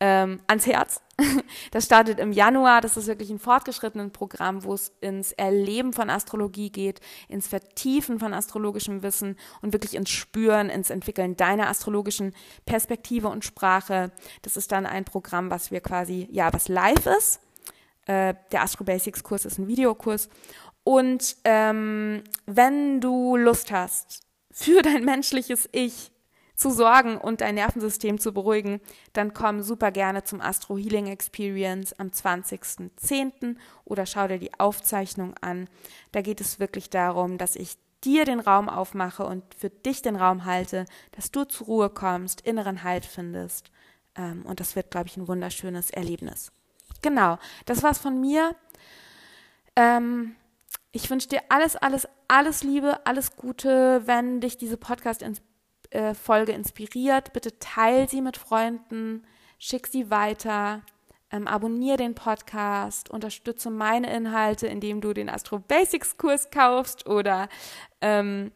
ähm, ans Herz. [LAUGHS] Das startet im Januar. Das ist wirklich ein fortgeschrittenes Programm, wo es ins Erleben von Astrologie geht, ins Vertiefen von astrologischem Wissen und wirklich ins Spüren, ins Entwickeln deiner astrologischen Perspektive und Sprache. Das ist dann ein Programm, was wir quasi, ja, was live ist. Äh, der Astro Basics Kurs ist ein Videokurs. Und ähm, wenn du Lust hast, für dein menschliches Ich zu sorgen und dein Nervensystem zu beruhigen, dann komm super gerne zum Astro Healing Experience am 20.10. oder schau dir die Aufzeichnung an. Da geht es wirklich darum, dass ich dir den Raum aufmache und für dich den Raum halte, dass du zur Ruhe kommst, inneren Halt findest. Ähm, und das wird, glaube ich, ein wunderschönes Erlebnis. Genau, das war's von mir. Ähm, ich wünsche dir alles, alles, alles Liebe, alles Gute, wenn dich diese Podcast inspiriert äh, Folge inspiriert, bitte teil sie mit Freunden, schick sie weiter, ähm, abonniere den Podcast, unterstütze meine Inhalte, indem du den Astro Basics Kurs kaufst oder ähm,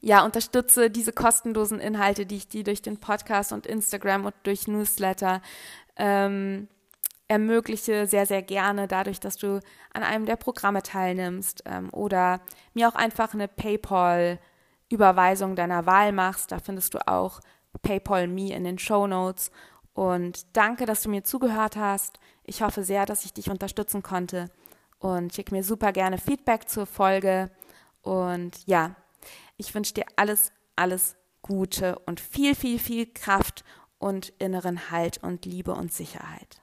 ja, unterstütze diese kostenlosen Inhalte, die ich dir durch den Podcast und Instagram und durch Newsletter ähm, ermögliche, sehr, sehr gerne, dadurch, dass du an einem der Programme teilnimmst ähm, oder mir auch einfach eine PayPal Überweisung deiner Wahl machst. Da findest du auch PayPal Me in den Show Notes. Und danke, dass du mir zugehört hast. Ich hoffe sehr, dass ich dich unterstützen konnte. Und schick mir super gerne Feedback zur Folge. Und ja, ich wünsche dir alles, alles Gute und viel, viel, viel Kraft und inneren Halt und Liebe und Sicherheit.